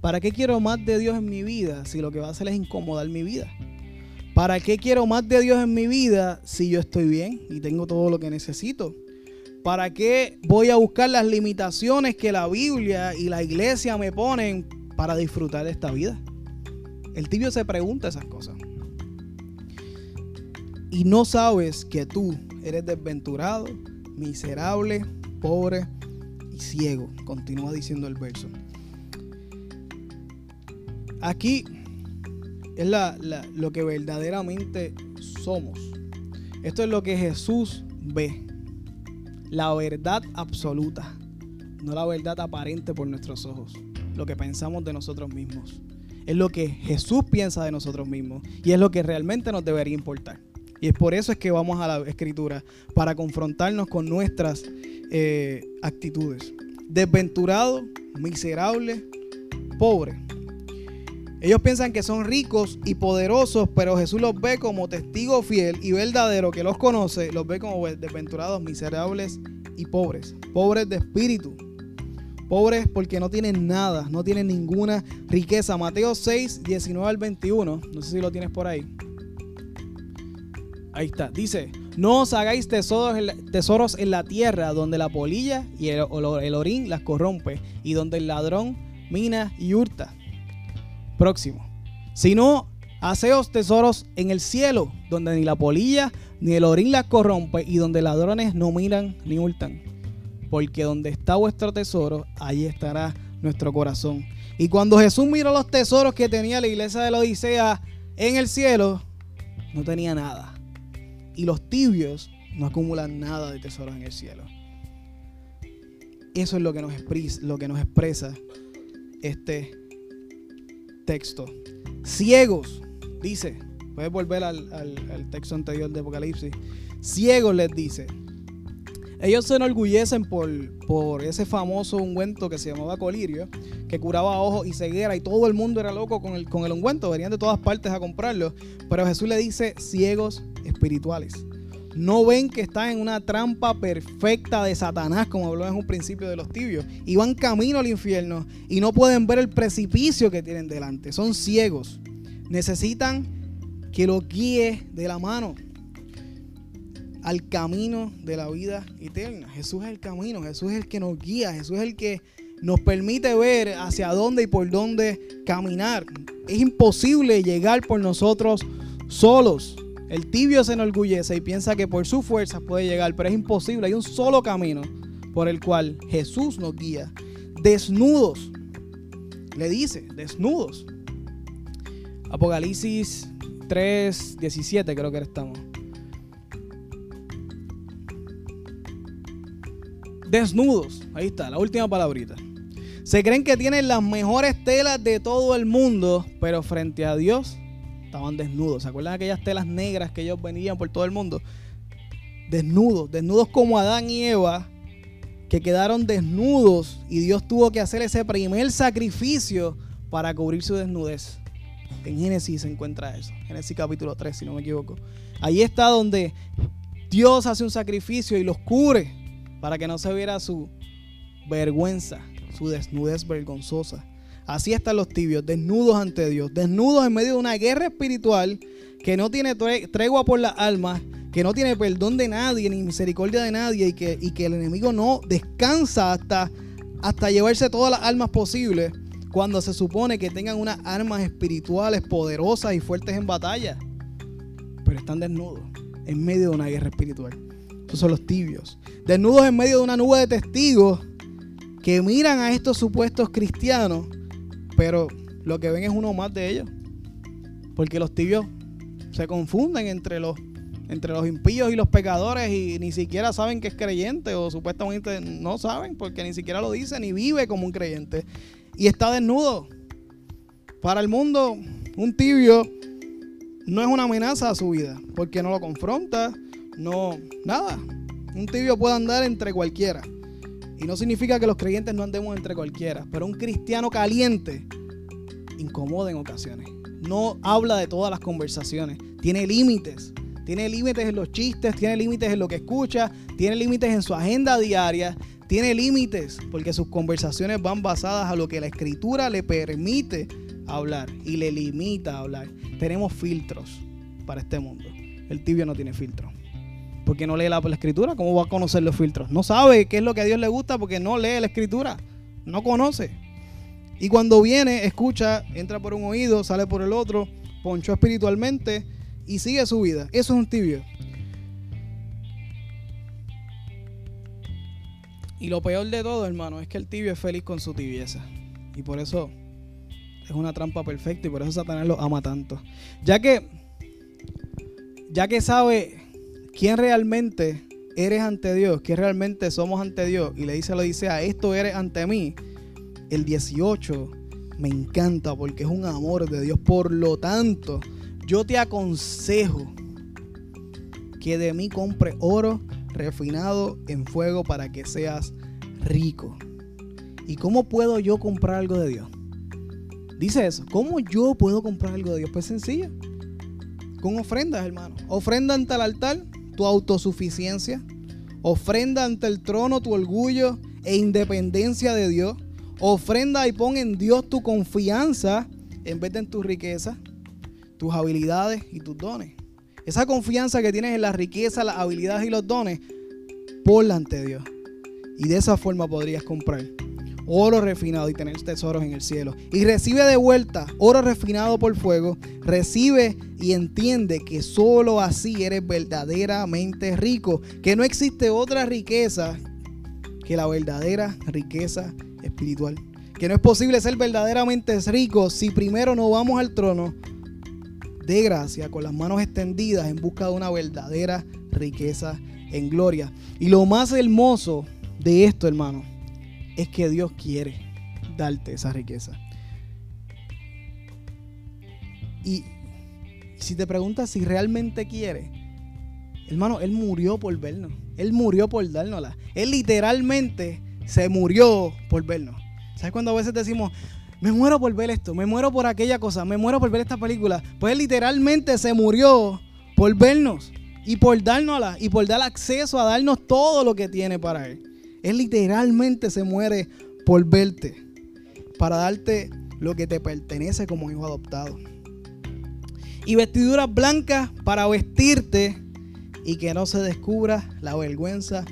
S1: ¿Para qué quiero más de Dios en mi vida si lo que va a hacer es incomodar mi vida? ¿Para qué quiero más de Dios en mi vida si yo estoy bien y tengo todo lo que necesito? ¿Para qué voy a buscar las limitaciones que la Biblia y la iglesia me ponen para disfrutar de esta vida? El tibio se pregunta esas cosas. Y no sabes que tú eres desventurado, miserable, pobre y ciego. Continúa diciendo el verso. Aquí es lo que verdaderamente somos. Esto es lo que Jesús ve. La verdad absoluta. No la verdad aparente por nuestros ojos. Lo que pensamos de nosotros mismos es lo que Jesús piensa de nosotros mismos y es lo que realmente nos debería importar. Y es por eso es que vamos a la escritura, para confrontarnos con nuestras eh, actitudes. Desventurado, miserable, pobre. Ellos piensan que son ricos y poderosos, pero Jesús los ve como testigo fiel y verdadero que los conoce, los ve como desventurados, miserables y pobres, pobres de espíritu, Pobres porque no tienen nada, no tienen ninguna riqueza. Mateo 6, 19 al 21. No sé si lo tienes por ahí. Ahí está. Dice, no os hagáis tesoros en, la, tesoros en la tierra donde la polilla y el, el orín las corrompe y donde el ladrón mina y hurta. Próximo. Sino haceos tesoros en el cielo donde ni la polilla ni el orín las corrompe y donde ladrones no miran ni hurtan. Porque donde está vuestro tesoro, allí estará nuestro corazón. Y cuando Jesús miró los tesoros que tenía la iglesia de la Odisea en el cielo, no tenía nada. Y los tibios no acumulan nada de tesoros en el cielo. Eso es lo que nos lo que nos expresa este texto. Ciegos, dice, Puedes volver al, texto anterior de Apocalipsis. Ciegos les dice. Ellos se enorgullecen por, ese famoso ungüento que se llamaba colirio, que curaba ojos y ceguera, y todo el mundo era loco con el, con el ungüento, venían de todas partes a comprarlo. Pero Jesús le dice ciegos espirituales. No ven que están en una trampa perfecta de Satanás, como habló en un principio de los tibios, y van camino al infierno y no pueden ver el precipicio que tienen delante. Son ciegos. Necesitan que lo guíe de la mano al camino de la vida eterna. Jesús es el camino, Jesús es el que nos guía, Jesús es el que nos permite ver hacia dónde y por dónde caminar. Es imposible llegar por nosotros solos. El tibio se enorgullece y piensa que por su fuerza puede llegar, pero es imposible. Hay un solo camino por el cual Jesús nos guía. Desnudos, le dice, desnudos. Apocalipsis 3, 17 creo que estamos. Desnudos, ahí está, la última palabrita. Se creen que tienen las mejores telas de todo el mundo, pero frente a Dios estaban desnudos. ¿Se acuerdan aquellas telas negras que ellos venían por todo el mundo? Desnudos, desnudos como Adán y Eva, que quedaron desnudos y Dios tuvo que hacer ese primer sacrificio para cubrir su desnudez. En Génesis se encuentra eso. Génesis capítulo 3, si no me equivoco. Ahí está donde Dios hace un sacrificio y los cubre para que no se viera su vergüenza, su desnudez vergonzosa. Así están los tibios, desnudos ante Dios, desnudos en medio de una guerra espiritual que no tiene tregua por las almas, que no tiene perdón de nadie ni misericordia de nadie y que, y que el enemigo no descansa hasta, hasta llevarse todas las almas posibles cuando se supone que tengan unas armas espirituales poderosas y fuertes en batalla, pero están desnudos en medio de una guerra espiritual. Esos son los tibios. Desnudos en medio de una nube de testigos que miran a estos supuestos cristianos, pero lo que ven es uno más de ellos. Porque los tibios se confunden entre los, entre los impíos y los pecadores y ni siquiera saben que es creyente o supuestamente no saben porque ni siquiera lo dice ni vive como un creyente y está desnudo. Para el mundo, un tibio no es una amenaza a su vida, porque no lo confronta, no, nada. Un tibio puede andar entre cualquiera. Y no significa que los creyentes no andemos entre cualquiera, pero un cristiano caliente incomoda en ocasiones. No habla de todas las conversaciones, tiene límites. Tiene límites en los chistes, tiene límites en lo que escucha, tiene límites en su agenda diaria, tiene límites porque sus conversaciones van basadas a lo que la escritura le permite hablar y le limita a hablar. Tenemos filtros para este mundo. El tibio no tiene filtro. Porque no lee la, escritura, ¿cómo va a conocer los filtros? No sabe qué es lo que a Dios le gusta porque no lee la escritura. No conoce. Y cuando viene, escucha, entra por un oído, sale por el otro, ponchó espiritualmente y sigue su vida. Eso es un tibio. Y lo peor de todo, hermano, es que el tibio es feliz con su tibieza. Y por eso es una trampa perfecta y por eso Satanás lo ama tanto. Ya que, ya que sabe quién realmente eres ante Dios, quién realmente somos ante Dios, y le dice, lo dice a esto eres ante mí, el 18 me encanta porque es un amor de Dios. Por lo tanto, yo te aconsejo que de mí compre oro refinado en fuego para que seas rico. ¿Y cómo puedo yo comprar algo de Dios? Dice eso. ¿Cómo yo puedo comprar algo de Dios? Pues sencillo. Con ofrendas, hermano. Ofrenda ante el altar tu autosuficiencia. Ofrenda ante el trono tu orgullo e independencia de Dios. Ofrenda y pon en Dios tu confianza en vez de en tu riqueza, tus habilidades y tus dones. Esa confianza que tienes en la riqueza, las habilidades y los dones, ponla ante Dios. Y de esa forma podrías comprar oro refinado y tener tesoros en el cielo. Y recibe de vuelta oro refinado por fuego. Recibe y entiende que solo así eres verdaderamente rico. Que no existe otra riqueza que la verdadera riqueza espiritual. Que no es posible ser verdaderamente rico si primero no vamos al trono de gracia con las manos extendidas en busca de una verdadera riqueza en gloria. Y lo más hermoso de esto, hermano, es que Dios quiere darte esa riqueza. Y si te preguntas si realmente quiere, hermano, Él murió por vernos. Él murió por dárnosla. Él literalmente se murió por vernos. ¿Sabes cuando a veces decimos, me muero por ver esto, me muero por aquella cosa, me muero por ver esta película? Pues Él literalmente se murió por vernos y por dárnosla y por dar acceso a darnos todo lo que tiene para Él. Él literalmente se muere por verte, para darte lo que te pertenece como hijo adoptado. Y vestiduras blancas para vestirte y que no se descubra la vergüenza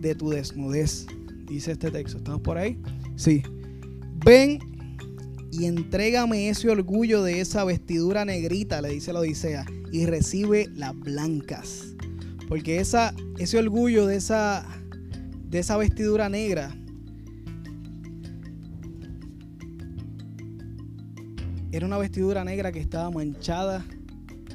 S1: de tu desnudez. Dice este texto. ¿Estamos por ahí? Sí. Ven y entrégame ese orgullo de esa vestidura negrita, le dice la Odisea, y recibe las blancas. Porque esa, ese orgullo de esa de esa vestidura negra. Era una vestidura negra que estaba manchada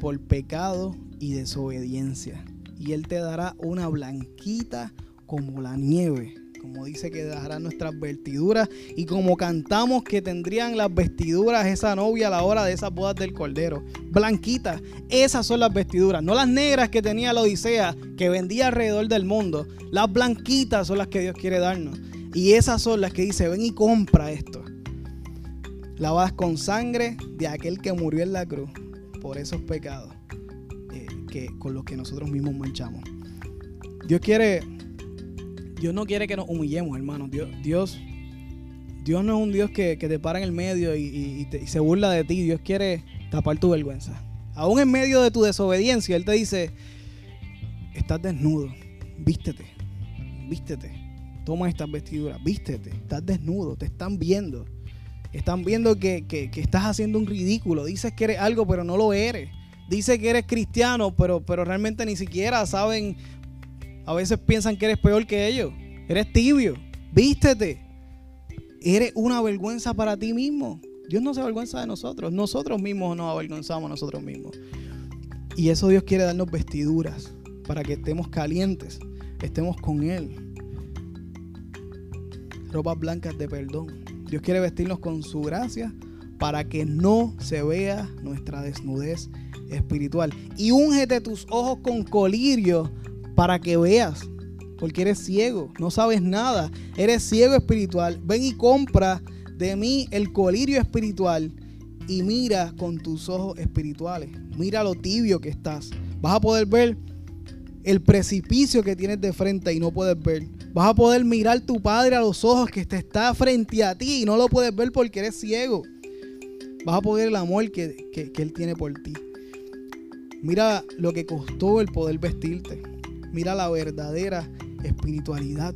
S1: por pecado y desobediencia. Y Él te dará una blanquita como la nieve como dice que dejarán nuestras vestiduras y como cantamos que tendrían las vestiduras esa novia a la hora de esas bodas del Cordero. Blanquitas, esas son las vestiduras, no las negras que tenía la Odisea que vendía alrededor del mundo. Las blanquitas son las que Dios quiere darnos. Y esas son las que dice, ven y compra esto. Lavadas con sangre de aquel que murió en la cruz por esos pecados eh, que, con los que nosotros mismos manchamos. Dios quiere Dios no quiere que nos humillemos, hermano. Dios, Dios, no es un Dios que, te para en el medio y, se burla de ti. Dios quiere tapar tu vergüenza. Aún en medio de tu desobediencia, Él te dice, estás desnudo, vístete, vístete. Toma estas vestiduras, vístete, estás desnudo, te están viendo. Están viendo que, que, estás haciendo un ridículo. Dices que eres algo, pero no lo eres. Dices que eres cristiano, pero, pero realmente ni siquiera saben a veces piensan que eres peor que ellos. Eres tibio. Vístete. Eres una vergüenza para ti mismo. Dios no se avergüenza de nosotros. Nosotros mismos nos avergonzamos nosotros mismos. Y eso Dios quiere darnos vestiduras para que estemos calientes, estemos con Él. Ropas blancas de perdón. Dios quiere vestirnos con su gracia para que no se vea nuestra desnudez espiritual. Y úngete tus ojos con colirio para que veas, porque eres ciego, no sabes nada, eres ciego espiritual. Ven y compra de mí el colirio espiritual y mira con tus ojos espirituales. Mira lo tibio que estás. Vas a poder ver el precipicio que tienes de frente y no puedes ver. Vas a poder mirar tu padre a los ojos que te está frente a ti y no lo puedes ver porque eres ciego. Vas a poder el amor que, que Él tiene por ti. Mira lo que costó el poder vestirte. Mira la verdadera espiritualidad.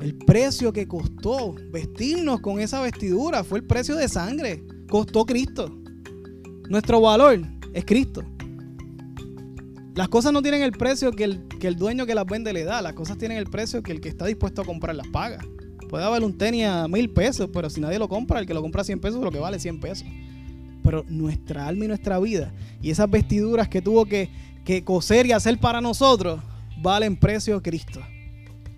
S1: El precio que costó vestirnos con esa vestidura fue el precio de sangre. Costó Cristo. Nuestro valor es Cristo. Las cosas no tienen el precio que el, que el dueño que las vende le da. Las cosas tienen el precio que el que está dispuesto a comprar las paga. Puede haber un tenis a mil pesos, pero si nadie lo compra, el que lo compra a 100 pesos, lo que vale 100 pesos. Pero nuestra alma y nuestra vida y esas vestiduras que tuvo que, que coser y hacer para nosotros valen precio Cristo.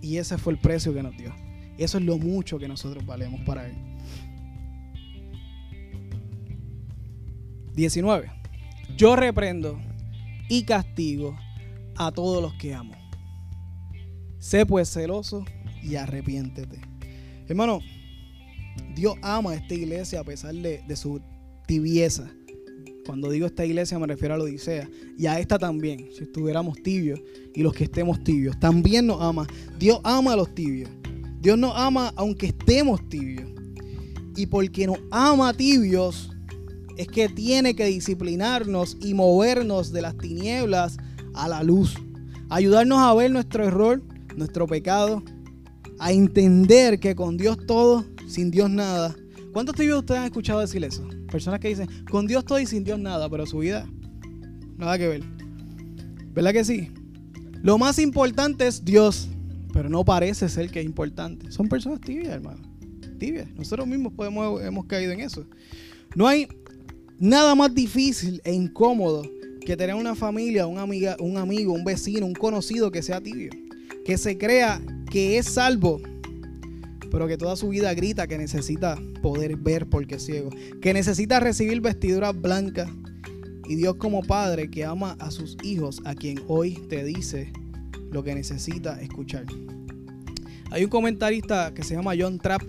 S1: Y ese fue el precio que nos dio. Eso es lo mucho que nosotros valemos para Él. 19. Yo reprendo y castigo a todos los que amo. Sé pues celoso y arrepiéntete. Hermano, Dios ama a esta iglesia a pesar de, de su tibieza cuando digo esta iglesia me refiero a la Odisea y a esta también, si estuviéramos tibios y los que estemos tibios. También nos ama. Dios ama a los tibios. Dios nos ama aunque estemos tibios. Y porque nos ama tibios, es que tiene que disciplinarnos y movernos de las tinieblas a la luz. Ayudarnos a ver nuestro error, nuestro pecado, a entender que con Dios todo, sin Dios nada. ¿Cuántos tibios ustedes han escuchado decir eso? Personas que dicen, con Dios todo y sin Dios nada, pero su vida, nada que ver. ¿Verdad que sí? Lo más importante es Dios, pero no parece ser que es importante. Son personas tibias, hermano. Tibias. Nosotros mismos podemos, hemos caído en eso. No hay nada más difícil e incómodo que tener una familia, un, amiga, un amigo, un vecino, un conocido que sea tibio. Que se crea que es salvo, pero que toda su vida grita que necesita poder ver porque es ciego. Que necesita recibir vestiduras blancas y Dios como Padre que ama a sus hijos, a quien hoy te dice lo que necesita escuchar. Hay un comentarista que se llama John Trapp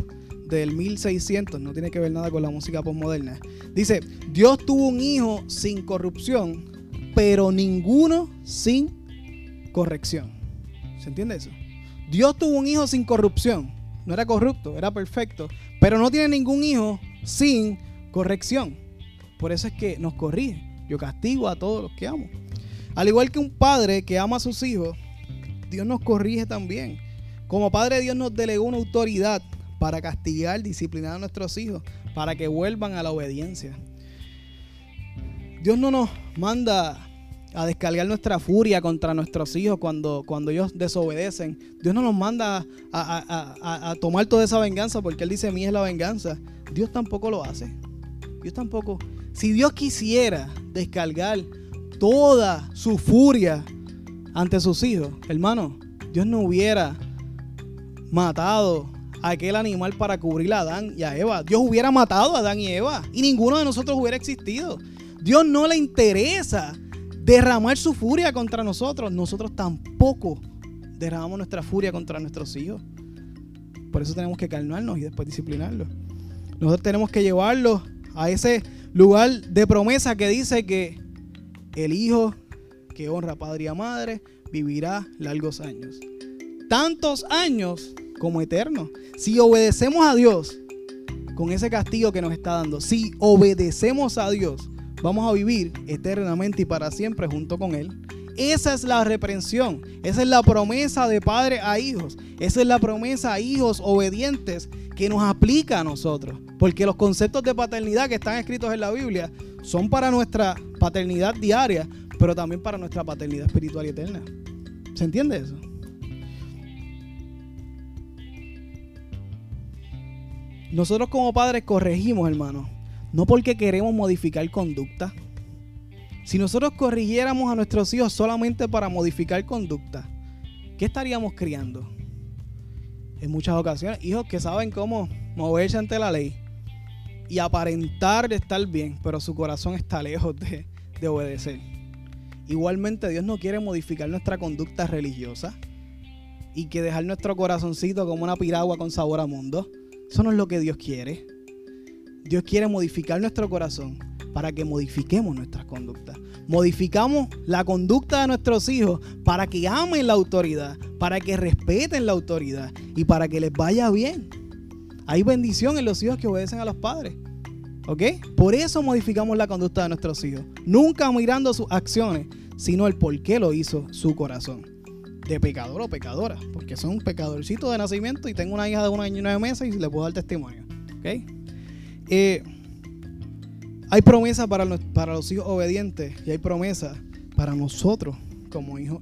S1: del 1600, no tiene que ver nada con la música postmoderna. Dice, Dios tuvo un hijo sin corrupción, pero ninguno sin corrección. ¿Se entiende eso? Dios tuvo un hijo sin corrupción. No era corrupto, era perfecto. Pero no tiene ningún hijo sin corrección. Por eso es que nos corrige. Yo castigo a todos los que amo. Al igual que un padre que ama a sus hijos, Dios nos corrige también. Como Padre Dios nos delegó una autoridad para castigar, disciplinar a nuestros hijos, para que vuelvan a la obediencia. Dios no nos manda a descargar nuestra furia contra nuestros hijos cuando, cuando ellos desobedecen. Dios no nos manda a, a, tomar toda esa venganza porque Él dice, mí es la venganza. Dios tampoco lo hace. Dios tampoco. Si Dios quisiera descargar toda su furia ante sus hijos, hermano, Dios no hubiera matado a aquel animal para cubrir a Adán y a Eva. Dios hubiera matado a Adán y Eva y ninguno de nosotros hubiera existido. Dios no le interesa derramar su furia contra nosotros. Nosotros tampoco derramamos nuestra furia contra nuestros hijos. Por eso tenemos que calmarnos y después disciplinarlos. Nosotros tenemos que llevarlos a ese lugar de promesa que dice que el hijo que honra a padre y a madre vivirá largos años. Tantos años como eternos. Si obedecemos a Dios con ese castigo que nos está dando, si obedecemos a Dios, vamos a vivir eternamente y para siempre junto con Él. Esa es la reprensión, esa es la promesa de padre a hijos, esa es la promesa a hijos obedientes que nos aplica a nosotros. Porque los conceptos de paternidad que están escritos en la Biblia son para nuestra paternidad diaria, pero también para nuestra paternidad espiritual y eterna. ¿Se entiende eso? Nosotros como padres corregimos, hermano, no porque queremos modificar conducta. Si nosotros corrigiéramos a nuestros hijos solamente para modificar conducta, ¿qué estaríamos criando? En muchas ocasiones, hijos que saben cómo moverse ante la ley y aparentar estar bien, pero su corazón está lejos de, de obedecer. Igualmente Dios no quiere modificar nuestra conducta religiosa y que dejar nuestro corazoncito como una piragua con sabor a mundo. Eso no es lo que Dios quiere. Dios quiere modificar nuestro corazón para que modifiquemos nuestras conductas. Modificamos la conducta de nuestros hijos para que amen la autoridad, para que respeten la autoridad y para que les vaya bien. Hay bendición en los hijos que obedecen a los padres. ¿Ok? Por eso modificamos la conducta de nuestros hijos. Nunca mirando sus acciones, sino el por qué lo hizo su corazón. De pecador o pecadora. Porque son pecadorcitos de nacimiento y tengo una hija de un año y nueve meses y le puedo dar testimonio. ¿Ok? Eh, hay promesa para los, para los hijos obedientes y hay promesa para nosotros como hijos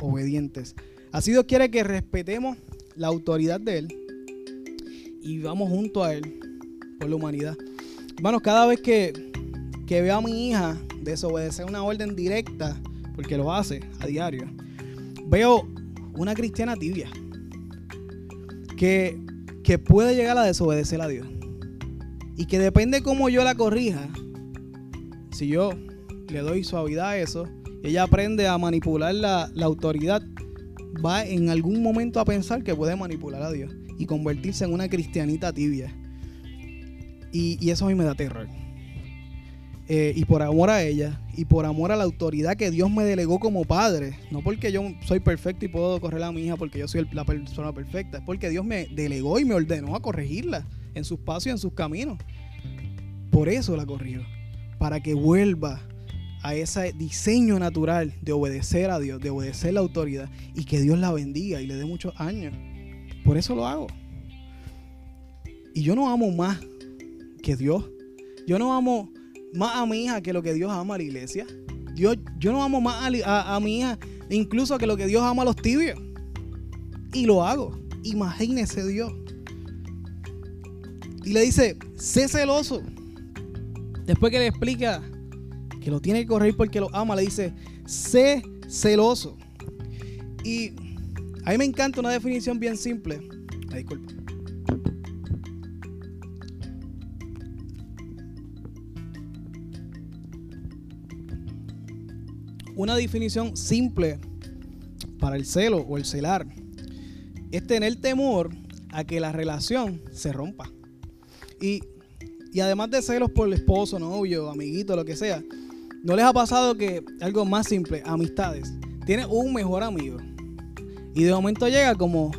S1: obedientes. Así Dios quiere que respetemos la autoridad de Él y vamos junto a Él por la humanidad. Hermanos, cada vez que, que veo a mi hija desobedecer una orden directa, porque lo hace a diario, veo una cristiana tibia que, que puede llegar a desobedecer a Dios. Y que depende cómo yo la corrija, si yo le doy suavidad a eso, ella aprende a manipular la, la autoridad, va en algún momento a pensar que puede manipular a Dios y convertirse en una cristianita tibia. Y, eso a mí me da terror. Eh, y por amor a ella y por amor a la autoridad que Dios me delegó como padre, no porque yo soy perfecto y puedo correr a mi hija porque yo soy la persona perfecta, es porque Dios me delegó y me ordenó a corregirla en sus pasos y en sus caminos. Por eso la corrió, para que vuelva a ese diseño natural de obedecer a Dios, de obedecer la autoridad y que Dios la bendiga y le dé muchos años. Por eso lo hago. Y yo no amo más que Dios. Yo no amo más a mi hija que lo que Dios ama a la iglesia. Dios, yo no amo más a, mi hija incluso que lo que Dios ama a los tibios. Y lo hago. Imagínese Dios. Y le dice, sé celoso. Después que le explica que lo tiene que correr porque lo ama, le dice, sé celoso. Y a mí me encanta una definición bien simple. Una definición simple para el celo o el celar es tener temor a que la relación se rompa. Y, y además de celos por el esposo, novio, amiguito, lo que sea, ¿No les ha pasado que algo más simple, amistades? Tienes un mejor amigo y de momento llega como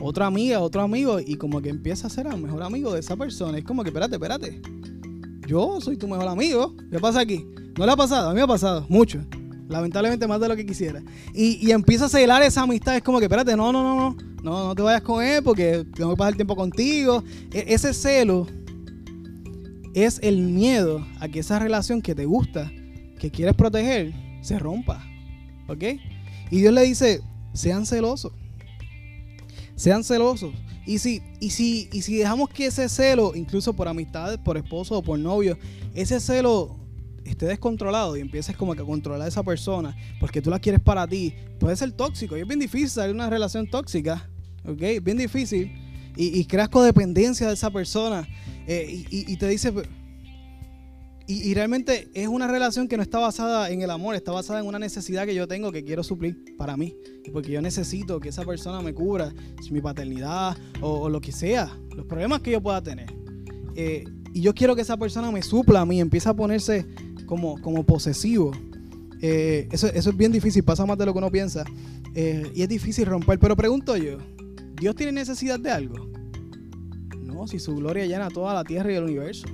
S1: otra amiga, otro amigo y como que empieza a ser el mejor amigo de esa persona. Es como que, espérate, espérate. Yo soy tu mejor amigo. ¿Qué pasa aquí? ¿No le ha pasado? A mí me ha pasado, mucho. Lamentablemente más de lo que quisiera. Y, empieza a celar esa amistad. Es como que, espérate, no, no, no, no. No, no te vayas con él porque tengo que pasar tiempo contigo. E, ese celo es el miedo a que esa relación que te gusta que quieres proteger se rompa. ¿Ok? Y Dios le dice, sean celosos. Sean celosos. Y si, y si, y si dejamos que ese celo, incluso por amistades, por esposo o por novio, ese celo esté descontrolado y empieces como que a controlar a esa persona porque tú la quieres para ti, puede ser tóxico. Y es bien difícil salir de una relación tóxica. ¿Ok? Bien difícil. Y, y creas codependencia de esa persona. Eh, y, y, te dice, y, realmente es una relación que no está basada en el amor, está basada en una necesidad que yo tengo que quiero suplir para mí. Porque yo necesito que esa persona me cubra mi paternidad o, lo que sea, los problemas que yo pueda tener. Eh, y yo quiero que esa persona me supla a mí, empieza a ponerse como, como posesivo. Eh, eso, es bien difícil, pasa más de lo que uno piensa. Eh, y es difícil romper. Pero pregunto yo, ¿Dios tiene necesidad de algo? No, si su gloria llena toda la tierra y el universo.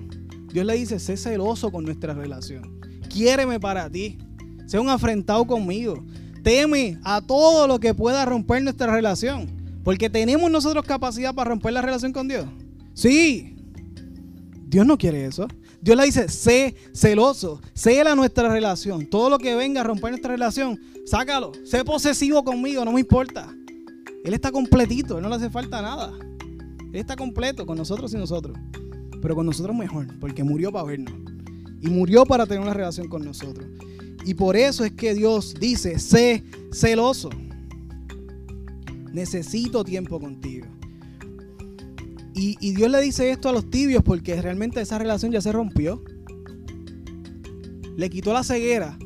S1: Dios le dice, sé celoso con nuestra relación. Quiéreme para ti. Sé un afrentado conmigo. Teme a todo lo que pueda romper nuestra relación. Porque tenemos nosotros capacidad para romper la relación con Dios. Sí. Dios no quiere eso. Dios le dice, sé celoso, cela nuestra relación. Todo lo que venga a romper nuestra relación, sácalo. Sé posesivo conmigo, no me importa. Él está completito, no le hace falta nada. Él está completo con nosotros y nosotros pero con nosotros mejor, porque murió para vernos. Y murió para tener una relación con nosotros. Y por eso es que Dios dice, sé celoso. Necesito tiempo contigo. Y, Dios le dice esto a los tibios porque realmente esa relación ya se rompió. Le quitó la ceguera.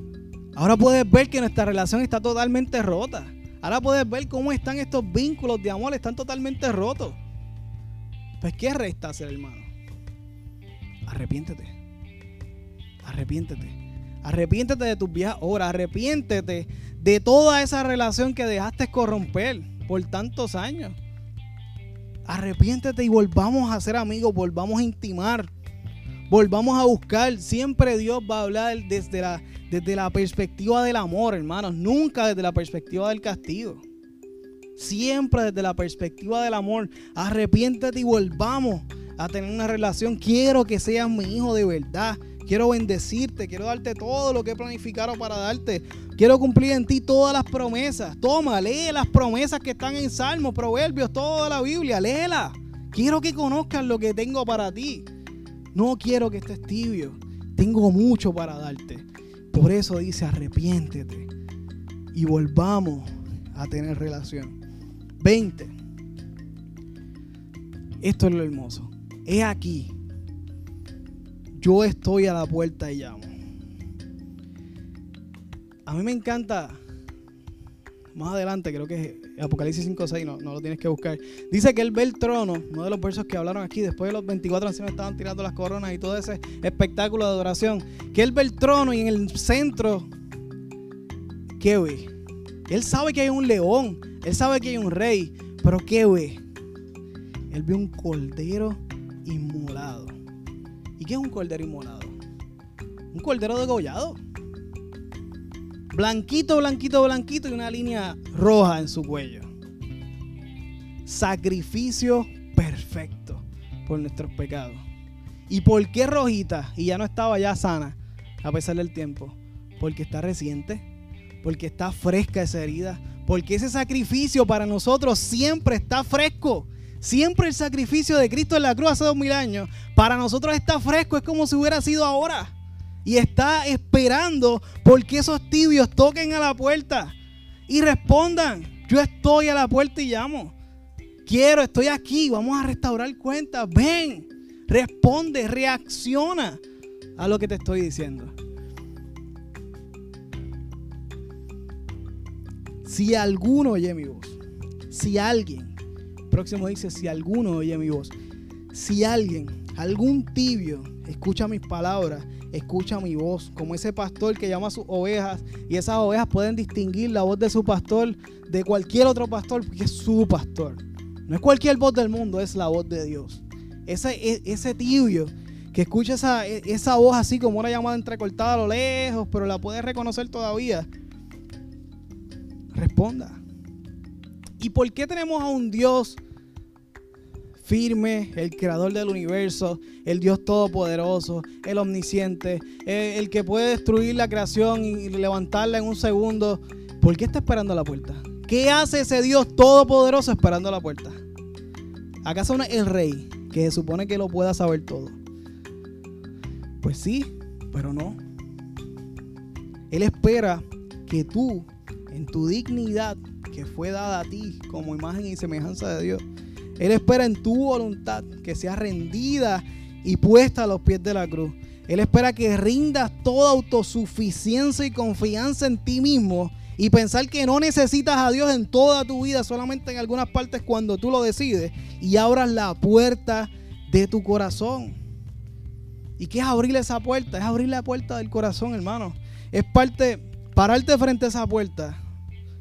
S1: Ahora puedes ver que nuestra relación está totalmente rota. Ahora puedes ver cómo están estos vínculos de amor, están totalmente rotos. Pues ¿qué resta hacer, hermano? arrepiéntete. Arrepiéntete. Arrepiéntete de tus viejas obras. Arrepiéntete de toda esa relación que dejaste corromper por tantos años. Arrepiéntete y volvamos a ser amigos, volvamos a intimar, volvamos a buscar. Siempre Dios va a hablar desde la, desde la perspectiva del amor, hermanos, nunca desde la perspectiva del castigo. Siempre desde la perspectiva del amor. Arrepiéntete y volvamos a tener una relación. Quiero que seas mi hijo de verdad. Quiero bendecirte, quiero darte todo lo que he planificado para darte. Quiero cumplir en ti todas las promesas. Toma, lee las promesas que están en Salmos, Proverbios, toda la Biblia, léela. Quiero que conozcas lo que tengo para ti. No quiero que estés tibio. Tengo mucho para darte. Por eso dice, arrepiéntete y volvamos a tener relación. 20. Esto es lo hermoso he aquí, yo estoy a la puerta y llamo. A mí me encanta más adelante, creo que es Apocalipsis 5 6, no, no lo tienes que buscar. Dice que él ve el trono, uno de los versos que hablaron aquí, después de los 24 ancianos estaban tirando las coronas y todo ese espectáculo de adoración, que él ve el trono y en el centro, ¿qué ve? Él sabe que hay un león, él sabe que hay un rey, pero ¿qué ve? Él ve un cordero inmolado. ¿Y qué es un cordero inmolado? Un cordero degollado. Blanquito, blanquito, blanquito y una línea roja en su cuello. Sacrificio perfecto por nuestros pecados. ¿Y por qué rojita? Y ya no estaba ya sana a pesar del tiempo. Porque está reciente. Porque está fresca esa herida. Porque ese sacrificio para nosotros siempre está fresco. Siempre el sacrificio de Cristo en la cruz hace dos mil años. Para nosotros está fresco. Es como si hubiera sido ahora y está esperando porque esos tibios toquen a la puerta y respondan, yo estoy a la puerta y llamo. Quiero, estoy aquí, vamos a restaurar cuentas. Ven, responde, reacciona a lo que te estoy diciendo. Si alguno oye mi voz, si alguien, próximo dice, si alguno oye mi voz, si alguien, algún tibio, escucha mis palabras escucha mi voz, como ese pastor que llama a sus ovejas y esas ovejas pueden distinguir la voz de su pastor de cualquier otro pastor porque es su pastor. No es cualquier voz del mundo, es la voz de Dios. Ese, e, ese tibio que escucha esa, e, esa voz así como una llamada entrecortada a lo lejos, pero la puede reconocer todavía, responda. ¿Y por qué tenemos a un Dios? Firme, el creador del universo, el Dios todopoderoso, el omnisciente, el, que puede destruir la creación y levantarla en un segundo. ¿Por qué está esperando a la puerta? ¿Qué hace ese Dios todopoderoso esperando a la puerta? ¿Acaso es el rey que se supone que lo pueda saber todo? Pues sí, pero no. Él espera que tú, en tu dignidad que fue dada a ti como imagen y semejanza de Dios, él espera en tu voluntad que sea rendida y puesta a los pies de la cruz. Él espera que rindas toda autosuficiencia y confianza en ti mismo y pensar que no necesitas a Dios en toda tu vida, solamente en algunas partes cuando tú lo decides y abras la puerta de tu corazón. ¿Y qué es abrir esa puerta? Es abrir la puerta del corazón, hermano. Es parte, pararte frente a esa puerta.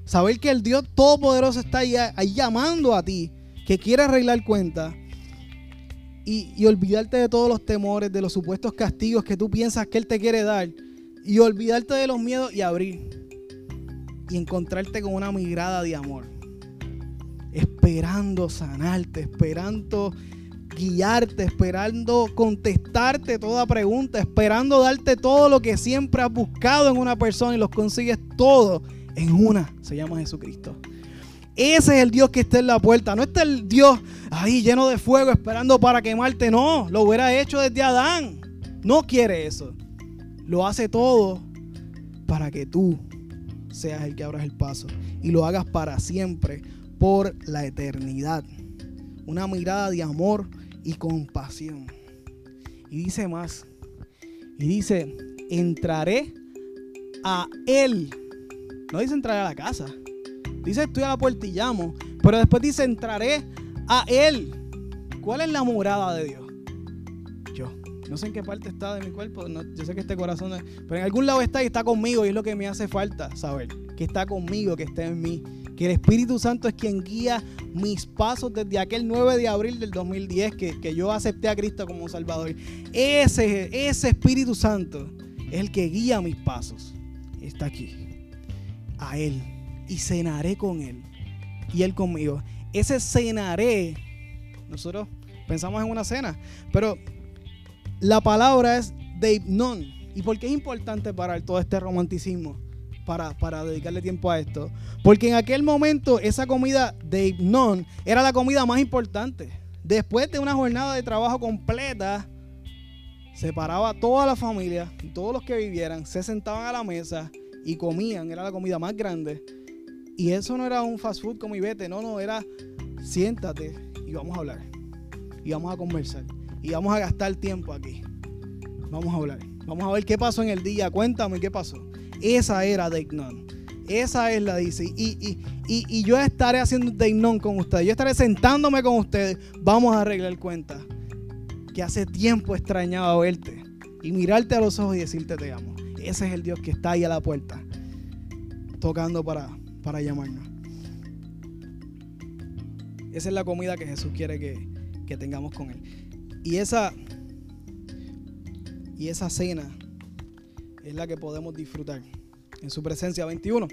S1: Saber que el Dios Todopoderoso está ahí, ahí llamando a ti que quiere arreglar cuentas y, olvidarte de todos los temores, de los supuestos castigos que tú piensas que Él te quiere dar y olvidarte de los miedos y abrir y encontrarte con una mirada de amor, esperando sanarte, esperando guiarte, esperando contestarte toda pregunta, esperando darte todo lo que siempre has buscado en una persona y los consigues todo en una. Se llama Jesucristo. Ese es el Dios que está en la puerta. No está el Dios ahí lleno de fuego esperando para quemarte. No, lo hubiera hecho desde Adán. No quiere eso. Lo hace todo para que tú seas el que abras el paso y lo hagas para siempre, por la eternidad. Una mirada de amor y compasión. Y dice más. Y dice, entraré a Él. No dice entrar a la casa. Dice, estoy a la puerta y llamo. Pero después dice, entraré a Él. ¿Cuál es la morada de Dios? Yo. No sé en qué parte está de mi cuerpo. yo sé que este corazón... pero en algún lado está y está conmigo. Y es lo que me hace falta saber. Que está conmigo, que está en mí. Que el Espíritu Santo es quien guía mis pasos desde aquel 9 de abril del 2010 que, que yo acepté a Cristo como Salvador. Ese, ese Espíritu Santo es el que guía mis pasos. Está aquí. A Él y cenaré con Él y Él conmigo. Ese cenaré, nosotros pensamos en una cena, pero la palabra es de ¿Y por qué es importante para todo este romanticismo? Para, para, dedicarle tiempo a esto. Porque en aquel momento esa comida de hipnón era la comida más importante. Después de una jornada de trabajo completa, se paraba toda la familia, todos los que vivieran, se sentaban a la mesa y comían. Era la comida más grande. Y eso no era un fast food como vete, no, no, era siéntate y vamos a hablar. Y vamos a conversar. Y vamos a gastar tiempo aquí. Vamos a hablar. Vamos a ver qué pasó en el día. Cuéntame qué pasó. Esa era Deignon. Esa es la dice. Y, y, yo estaré haciendo un con ustedes. Yo estaré sentándome con ustedes. Vamos a arreglar cuentas. Que hace tiempo extrañaba verte. Y mirarte a los ojos y decirte te amo. Ese es el Dios que está ahí a la puerta. Tocando para, para llamarnos. Esa es la comida que Jesús quiere que, que tengamos con Él. Y esa, y esa cena es la que podemos disfrutar en su presencia 21.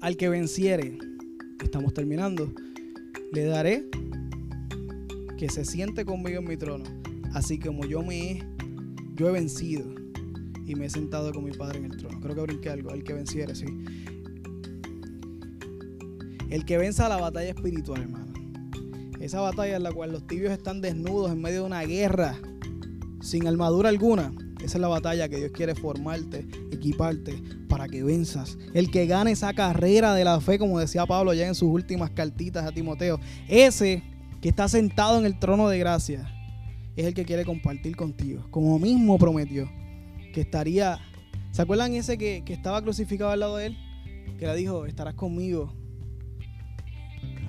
S1: Al que venciere, estamos terminando, le daré que se siente conmigo en mi trono, así como yo me he, yo he vencido y me he sentado con mi Padre en el trono. Creo que brinqué algo, al que venciere, sí. El que venza la batalla espiritual, hermano. Esa batalla en la cual los tibios están desnudos en medio de una guerra, sin armadura alguna. Esa es la batalla que Dios quiere formarte, equiparte para que venzas. El que gane esa carrera de la fe, como decía Pablo ya en sus últimas cartitas a Timoteo, ese que está sentado en el trono de gracia, es el que quiere compartir contigo, como mismo prometió, que estaría, ¿se acuerdan ese que, que estaba crucificado al lado de él? Que le dijo, estarás conmigo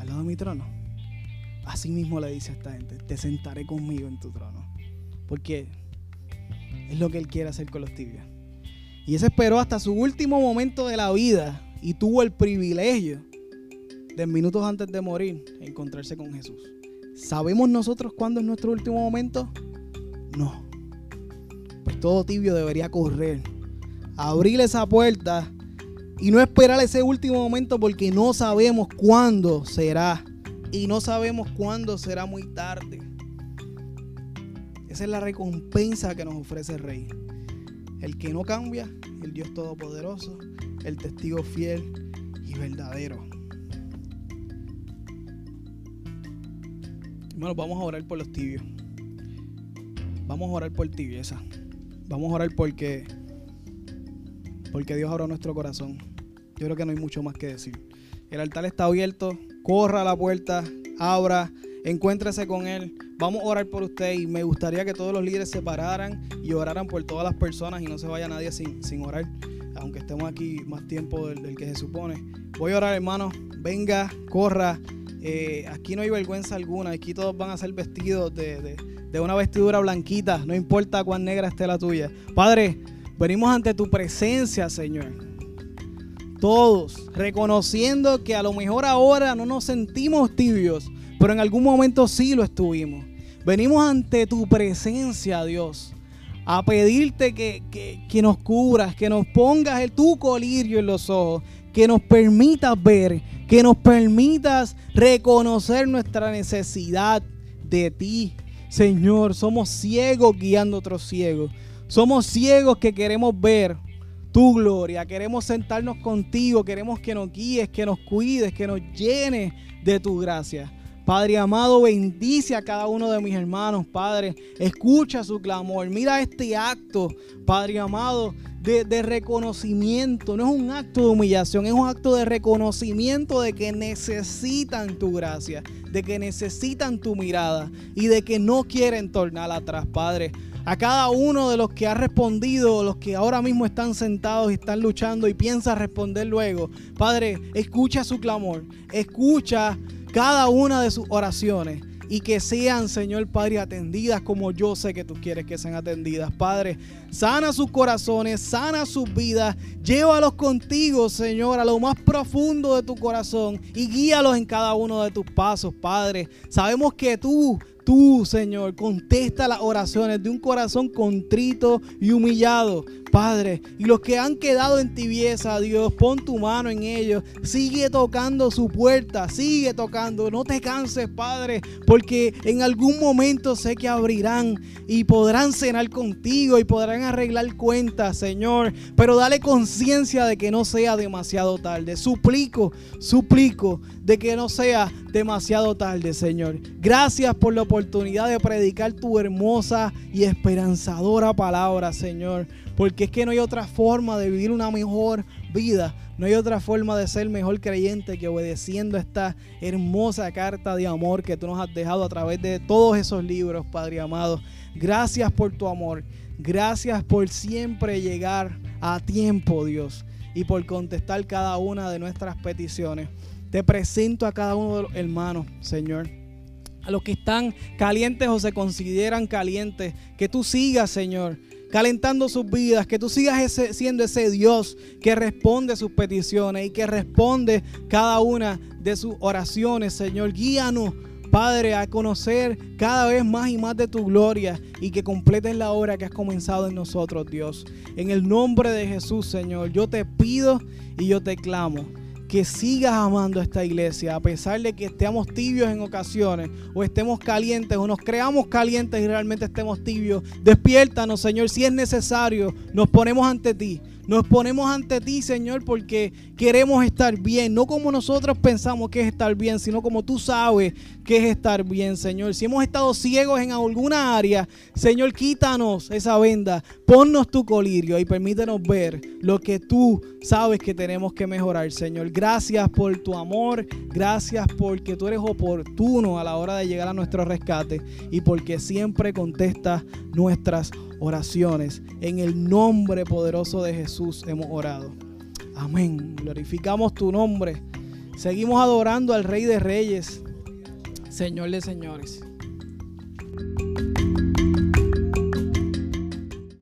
S1: lado mi trono. Así mismo le dice a esta gente, te sentaré conmigo en tu trono. Porque es lo que Él quiere hacer con los tibios. Y ese esperó hasta su último momento de la vida y tuvo el privilegio de minutos antes de morir encontrarse con Jesús. ¿Sabemos nosotros cuándo es nuestro último momento? No. Pues todo tibio debería correr, abrir esa puerta y no esperar ese último momento porque no sabemos cuándo será. Y no sabemos cuándo será muy tarde. Esa es la recompensa que nos ofrece el Rey. El que no cambia, el Dios Todopoderoso, el testigo fiel y verdadero. Bueno, vamos a orar por los tibios. Vamos a orar por tibieza. Vamos a orar porque, porque Dios abra nuestro corazón. Yo creo que no hay mucho más que decir. El altar está abierto. Corra a la puerta, abra, encuéntrese con Él Vamos a orar por usted y me gustaría que todos los líderes se pararan y oraran por todas las personas y no se vaya nadie sin, sin orar, aunque estemos aquí más tiempo del, que se supone. Voy a orar, hermano. Venga, corra. Eh, aquí no hay vergüenza alguna. Aquí todos van a ser vestidos de, de una vestidura blanquita, no importa cuán negra esté la tuya. Padre, venimos ante tu presencia, Señor. Todos reconociendo que a lo mejor ahora no nos sentimos tibios, pero en algún momento sí lo estuvimos. Venimos ante tu presencia, Dios, a pedirte que, nos cubras, que nos pongas el, tu colirio en los ojos, que nos permitas ver, que nos permitas reconocer nuestra necesidad de ti. Señor, somos ciegos guiando a otros ciegos. Somos ciegos que queremos ver tu gloria, queremos sentarnos contigo, queremos que nos guíes, que nos cuides, que nos llenes de tu gracia. Padre amado, bendice a cada uno de mis hermanos, Padre. Escucha su clamor. Mira este acto, Padre amado, de, de, reconocimiento. No es un acto de humillación, es un acto de reconocimiento de que necesitan tu gracia, de que necesitan tu mirada y de que no quieren tornar atrás, Padre. A cada uno de los que ha respondido, los que ahora mismo están sentados y están luchando y piensa responder luego, Padre, escucha su clamor, escucha cada una de sus oraciones y que sean, Señor Padre, atendidas como yo sé que tú quieres que sean atendidas. Padre, sana sus corazones, sana sus vidas, llévalos contigo, Señor, a lo más profundo de tu corazón y guíalos en cada uno de tus pasos, Padre. Sabemos que tú tú, Señor, contesta las oraciones de un corazón contrito y humillado. Padre, y los que han quedado en tibieza, Dios, pon tu mano en ellos. Sigue tocando su puerta, sigue tocando. No te canses, Padre, porque en algún momento sé que abrirán y podrán cenar contigo y podrán arreglar cuentas, Señor. Pero dale conciencia de que no sea demasiado tarde. Suplico, suplico de que no sea demasiado tarde, Señor. Gracias por la oportunidad de predicar tu hermosa y esperanzadora palabra, Señor. Porque es que no hay otra forma de vivir una mejor vida. No hay otra forma de ser mejor creyente que obedeciendo esta hermosa carta de amor que tú nos has dejado a través de todos esos libros, Padre amado. Gracias por tu amor. Gracias por siempre llegar a tiempo, Dios. y por contestar cada una de nuestras peticiones. Te presento a cada uno de los hermanos, Señor. A los que están calientes o se consideran calientes, que tú sigas, Señor, calentando sus vidas, que tú sigas siendo ese Dios que responde sus peticiones y que responde cada una de sus oraciones, Señor. Guíanos Padre, a conocer cada vez más y más de tu gloria y que completes la obra que has comenzado en nosotros, Dios. En el nombre de Jesús, Señor, yo te pido y yo te clamo que sigas amando a esta iglesia, a pesar de que estemos tibios en ocasiones, o estemos calientes, o nos creamos calientes y realmente estemos tibios. Despiértanos, Señor, si es necesario, nos ponemos ante ti. Nos ponemos ante ti, Señor, porque queremos estar bien, no como nosotros pensamos que es estar bien, sino como tú sabes que es estar bien, Señor. Si hemos estado ciegos en alguna área, Señor, quítanos esa venda, ponnos tu colirio y permítenos ver lo que tú sabes que tenemos que mejorar, Señor. Gracias por tu amor, gracias porque tú eres oportuno a la hora de llegar a nuestro rescate y porque siempre contestas nuestras oraciones. En el nombre poderoso de Jesús hemos orado. Amén. Glorificamos tu nombre. Seguimos adorando al Rey de Reyes, Señor de Señores.